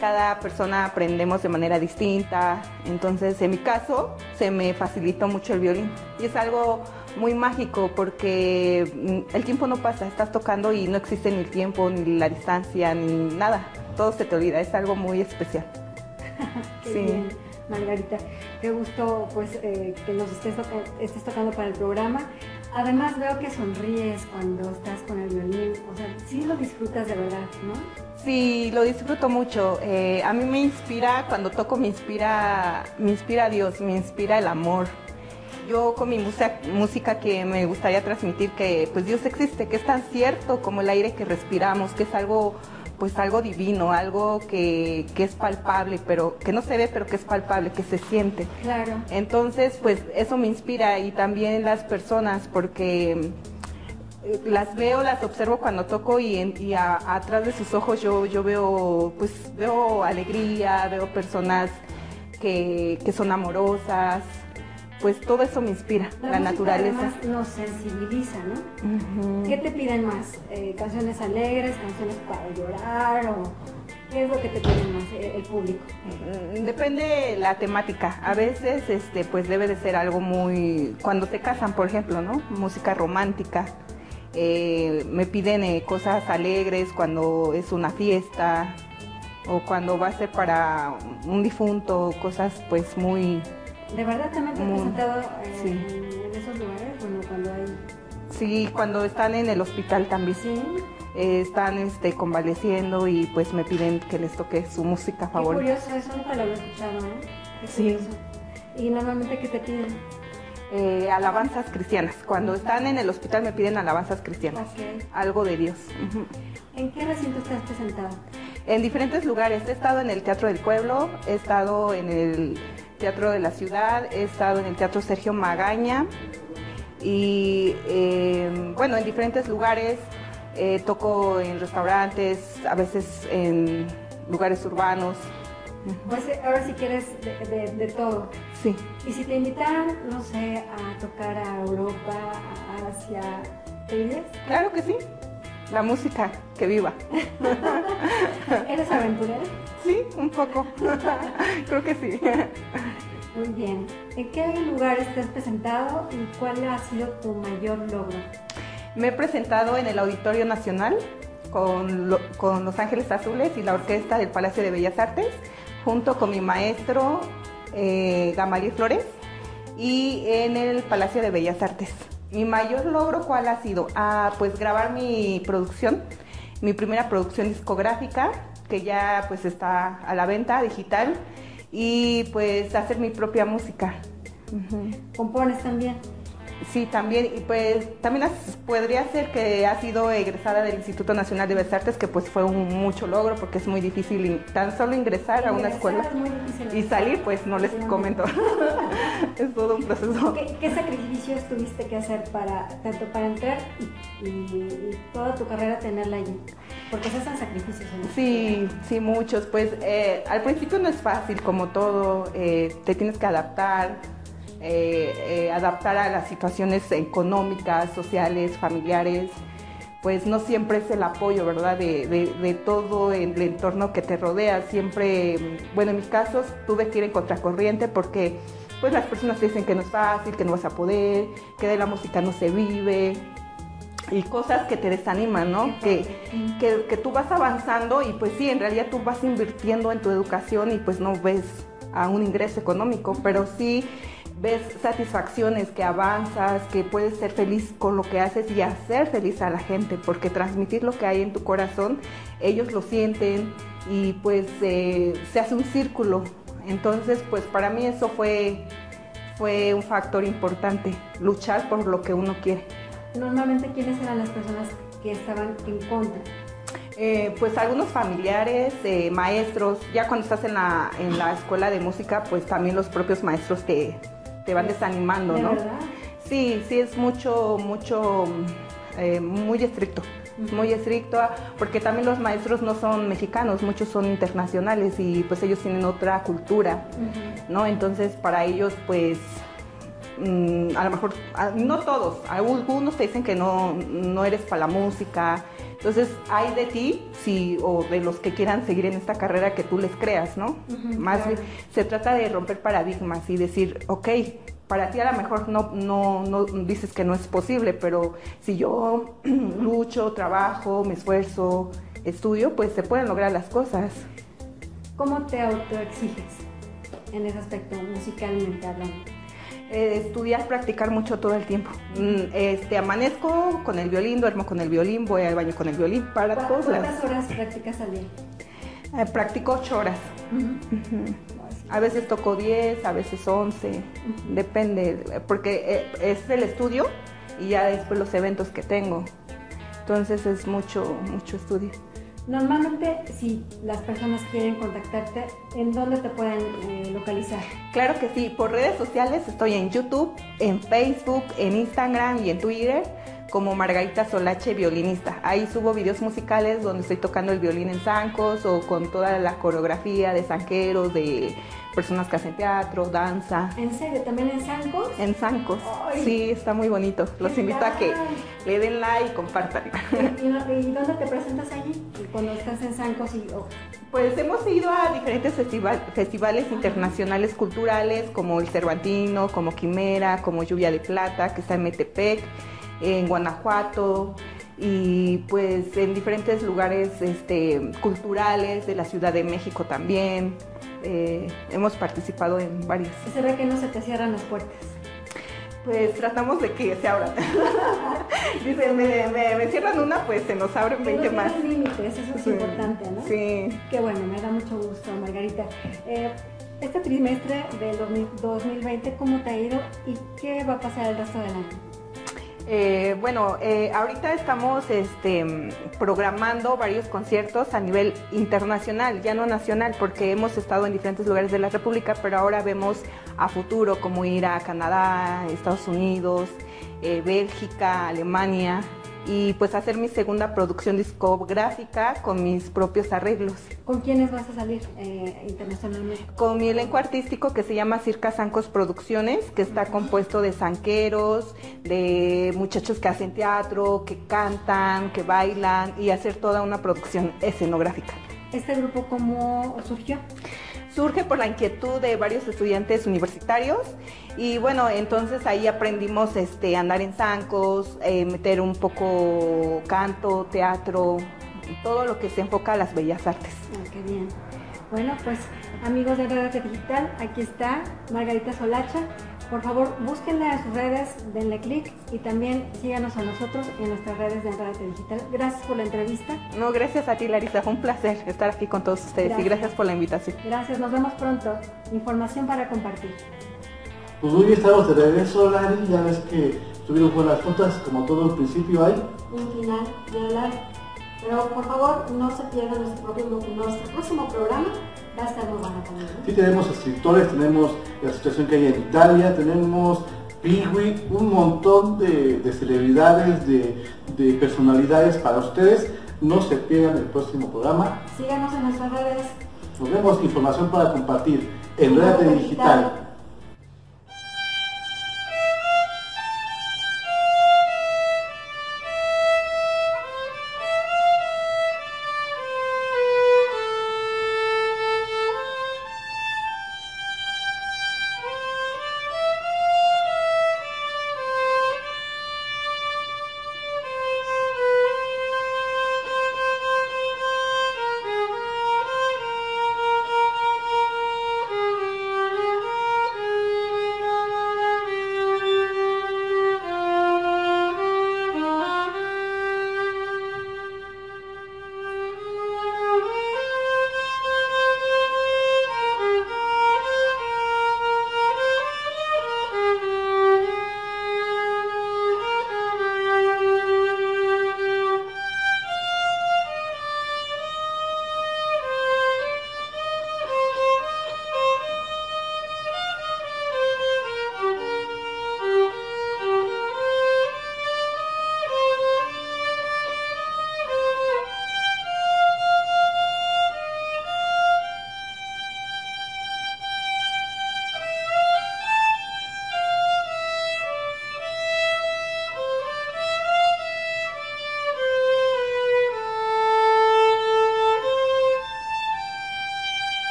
Cada persona aprendemos de manera distinta, entonces en mi caso se me facilitó mucho el violín. Y es algo muy mágico porque mm, el tiempo no pasa, estás tocando y no existe ni el tiempo, ni la distancia, ni nada. Todo se te olvida, es algo muy especial. Qué Sí. bien, Margarita. Qué gusto pues eh, que nos estés, toca- estés tocando para el programa. Además veo que sonríes cuando estás con el violín. O sea, sí lo disfrutas de verdad, ¿no? Sí, lo disfruto mucho. Eh, a mí me inspira, cuando toco me inspira, me inspira Dios, me inspira el amor. Yo con mi música, música que me gustaría transmitir que pues Dios existe, que es tan cierto como el aire que respiramos, que es algo pues algo divino, algo que, que es palpable, pero que no se ve, pero que es palpable, que se siente. Claro. Entonces, pues eso me inspira y también las personas, porque eh, las veo, las observo cuando toco y, en- y a- atrás de sus ojos yo, yo veo, pues veo alegría, veo personas que, que son amorosas, pues todo eso me inspira, la, naturaleza. nos sensibiliza, ¿no? ¿Qué te piden más? Eh, ¿Canciones alegres, canciones para llorar o qué es lo que te piden más eh, el público? Mm, Depende la temática. A veces, este, pues debe de ser algo muy, cuando te casan, por ejemplo, ¿no? Música romántica. Eh, me piden eh, cosas alegres cuando es una fiesta o cuando va a ser para un difunto, cosas pues muy, ¿De verdad también te has presentado eh, sí. en esos lugares? Bueno, cuando hay... sí, cuando están en el hospital también. Sí. Eh, están este, convaleciendo y pues me piden que les toque su música Qué favorita. curioso, eso nunca lo había escuchado, ¿no? Qué Sí. curioso. ¿Y normalmente qué te piden? Eh, alabanzas cristianas. Cuando están en el hospital me piden alabanzas cristianas. Ok. Algo de Dios. ¿En qué recinto estás presentado? En diferentes lugares. He estado en el Teatro del Pueblo, he estado en el Teatro de la Ciudad, he estado en el Teatro Sergio Magaña y eh, bueno, en diferentes lugares. Eh, toco en restaurantes, a veces en lugares urbanos. Pues eh, ahora sí que eres de, de- de todo. Sí. Y si te invitaran, no sé, a tocar a Europa, a Asia, ¿te irías? Claro que sí. La música, que viva. ¿Eres aventurera? Sí, un poco. Creo que sí. Muy bien. ¿En qué lugares te has presentado y cuál ha sido tu mayor logro? Me he presentado en el Auditorio Nacional con, lo- con Los Ángeles Azules y la Orquesta del Palacio de Bellas Artes, junto con mi maestro eh, Gamaliel Flores y en el Palacio de Bellas Artes. Mi mayor logro, ¿cuál ha sido? Ah, pues grabar mi producción, mi primera producción discográfica, que ya pues está a la venta digital, y pues hacer mi propia música. ¿Compones también? Sí, también, y pues también podría ser que ha sido egresada del Instituto Nacional de Bellas Artes, que pues fue un mucho logro porque es muy difícil tan solo ingresar a una escuela es muy difícil. y salir, pues no les comento. es todo un proceso. ¿Qué, qué sacrificios tuviste que hacer para tanto para entrar y, toda tu carrera tenerla allí? Porque se hacen sacrificios. ¿no? Sí, sí, muchos. Pues eh, al principio no es fácil, como todo, eh, te tienes que adaptar, eh, eh, adaptar a las situaciones económicas, sociales, familiares. Pues no siempre es el apoyo, ¿verdad? De, de- de todo el entorno que te rodea. Siempre, mm, bueno, en mis casos tuve que ir en contracorriente porque pues las personas te dicen que no es fácil, que no vas a poder, que de la música no se vive, y cosas que te desaniman, ¿no? Que, que, que tú vas avanzando y pues sí, en realidad tú vas invirtiendo en tu educación y pues no ves a un ingreso económico, pero sí ves satisfacciones, que avanzas, que puedes ser feliz con lo que haces y hacer feliz a la gente, porque transmitir lo que hay en tu corazón, ellos lo sienten y pues eh, se hace un círculo. Entonces, pues para mí eso fue, fue un factor importante, luchar por lo que uno quiere. Normalmente, ¿quiénes eran las personas que estaban en contra? Eh, pues algunos familiares, eh, maestros, ya cuando estás en la, en la escuela de música, pues también los propios maestros te, te van desanimando, ¿De ¿no? verdad? Sí, sí, es mucho, mucho, eh, muy estricto, muy estricto, porque también los maestros no son mexicanos, muchos son internacionales y pues ellos tienen otra cultura, ¿no? Entonces para ellos pues mm, a lo mejor, a- no todos, algunos te dicen que no, no eres para la música. Entonces, hay de ti, si, o de los que quieran seguir en esta carrera que tú les creas, ¿no? Más claro. bien, se trata de romper paradigmas y decir, ok, para ti a lo mejor no, no, no dices que no es posible, pero si yo lucho, trabajo, me esfuerzo, estudio, pues se pueden lograr las cosas. ¿Cómo te autoexiges en ese aspecto musicalmente hablando? Eh, estudiar, practicar mucho todo el tiempo. Mm, Este, amanezco con el violín, duermo con el violín, voy al baño con el violín, para ¿Cu- todos lados. ¿Cuántas horas practicas al día? Eh, practico ocho horas. A veces toco 10, a veces 11, depende, eh, porque eh, es el estudio y ya después los eventos que tengo. Entonces es mucho, mucho estudio. Normalmente, si las personas quieren contactarte, ¿en dónde te pueden eh, localizar? Claro que sí, por redes sociales estoy en YouTube, en Facebook, en Instagram y en Twitter como Margarita Solache Violinista. Ahí subo videos musicales donde estoy tocando el violín en zancos o con toda la coreografía de zanqueros, de personas que hacen teatro, danza. ¿En serio? ¿También en Zancos? En Zancos. Ay. Sí, está muy bonito. Los ¿Qué invito a que le den like y compartan. ¿Y, y dónde te presentas allí? Cuando estás en Zancos y... oh, Pues hemos ido a diferentes festival- festivales internacionales culturales como el Cervantino, como Quimera, como Lluvia de Plata, que está en Metepec, en Guanajuato y pues en diferentes lugares este, culturales de la Ciudad de México también. Eh, hemos participado en varios. ¿Se ve que no se te cierran las puertas? Pues tratamos de que se abran. Dicen, me, me- me cierran una, pues se nos abren Que no 20 más. límites, eso es Sí. importante, ¿no? Sí. Qué bueno, me da mucho gusto, Margarita. Eh, este trimestre del 2000 2020, ¿cómo te ha ido y qué va a pasar el resto del año? Eh, bueno, eh, ahorita estamos este, programando varios conciertos a nivel internacional, ya no nacional, porque hemos estado en diferentes lugares de la República, pero ahora vemos a futuro como ir a Canadá, Estados Unidos, eh, Bélgica, Alemania y pues hacer mi segunda producción discográfica con mis propios arreglos. ¿Con quiénes vas a salir eh, internacionalmente? Con mi elenco artístico que se llama Circa Zancos Producciones, que está compuesto de zanqueros, de muchachos que hacen teatro, que cantan, que bailan y hacer toda una producción escenográfica. ¿Este grupo cómo surgió? Surge por la inquietud de varios estudiantes universitarios y bueno, entonces ahí aprendimos este, andar en zancos, eh, meter un poco canto, teatro, todo lo que se enfoca a las bellas artes. Ah, qué bien. Bueno, pues amigos de Radio Digital, aquí está Margarita Solacha. Por favor, búsquenla en sus redes, denle clic y también síganos a nosotros en nuestras redes de Radio Digital. Gracias por la entrevista. No, gracias a ti Larisa, fue un placer estar aquí con todos ustedes y Gracias. por la invitación. Gracias, nos vemos pronto. Información para compartir. Pues muy bien, estamos de regreso, Lari. Ya ves que tuvieron buenas notas, como todo el principio hay. Un final de hablar. Pero por favor, no se pierdan nuestro próximo, nuestro próximo programa. Va a estar muy bueno también. ¿no? Sí tenemos escritores, tenemos la situación que hay en Italia, tenemos Piwi, un montón de, de celebridades, de, de personalidades para ustedes. No se pierdan el próximo programa. Síganos en nuestras redes. Nos vemos información para compartir en Red Digital.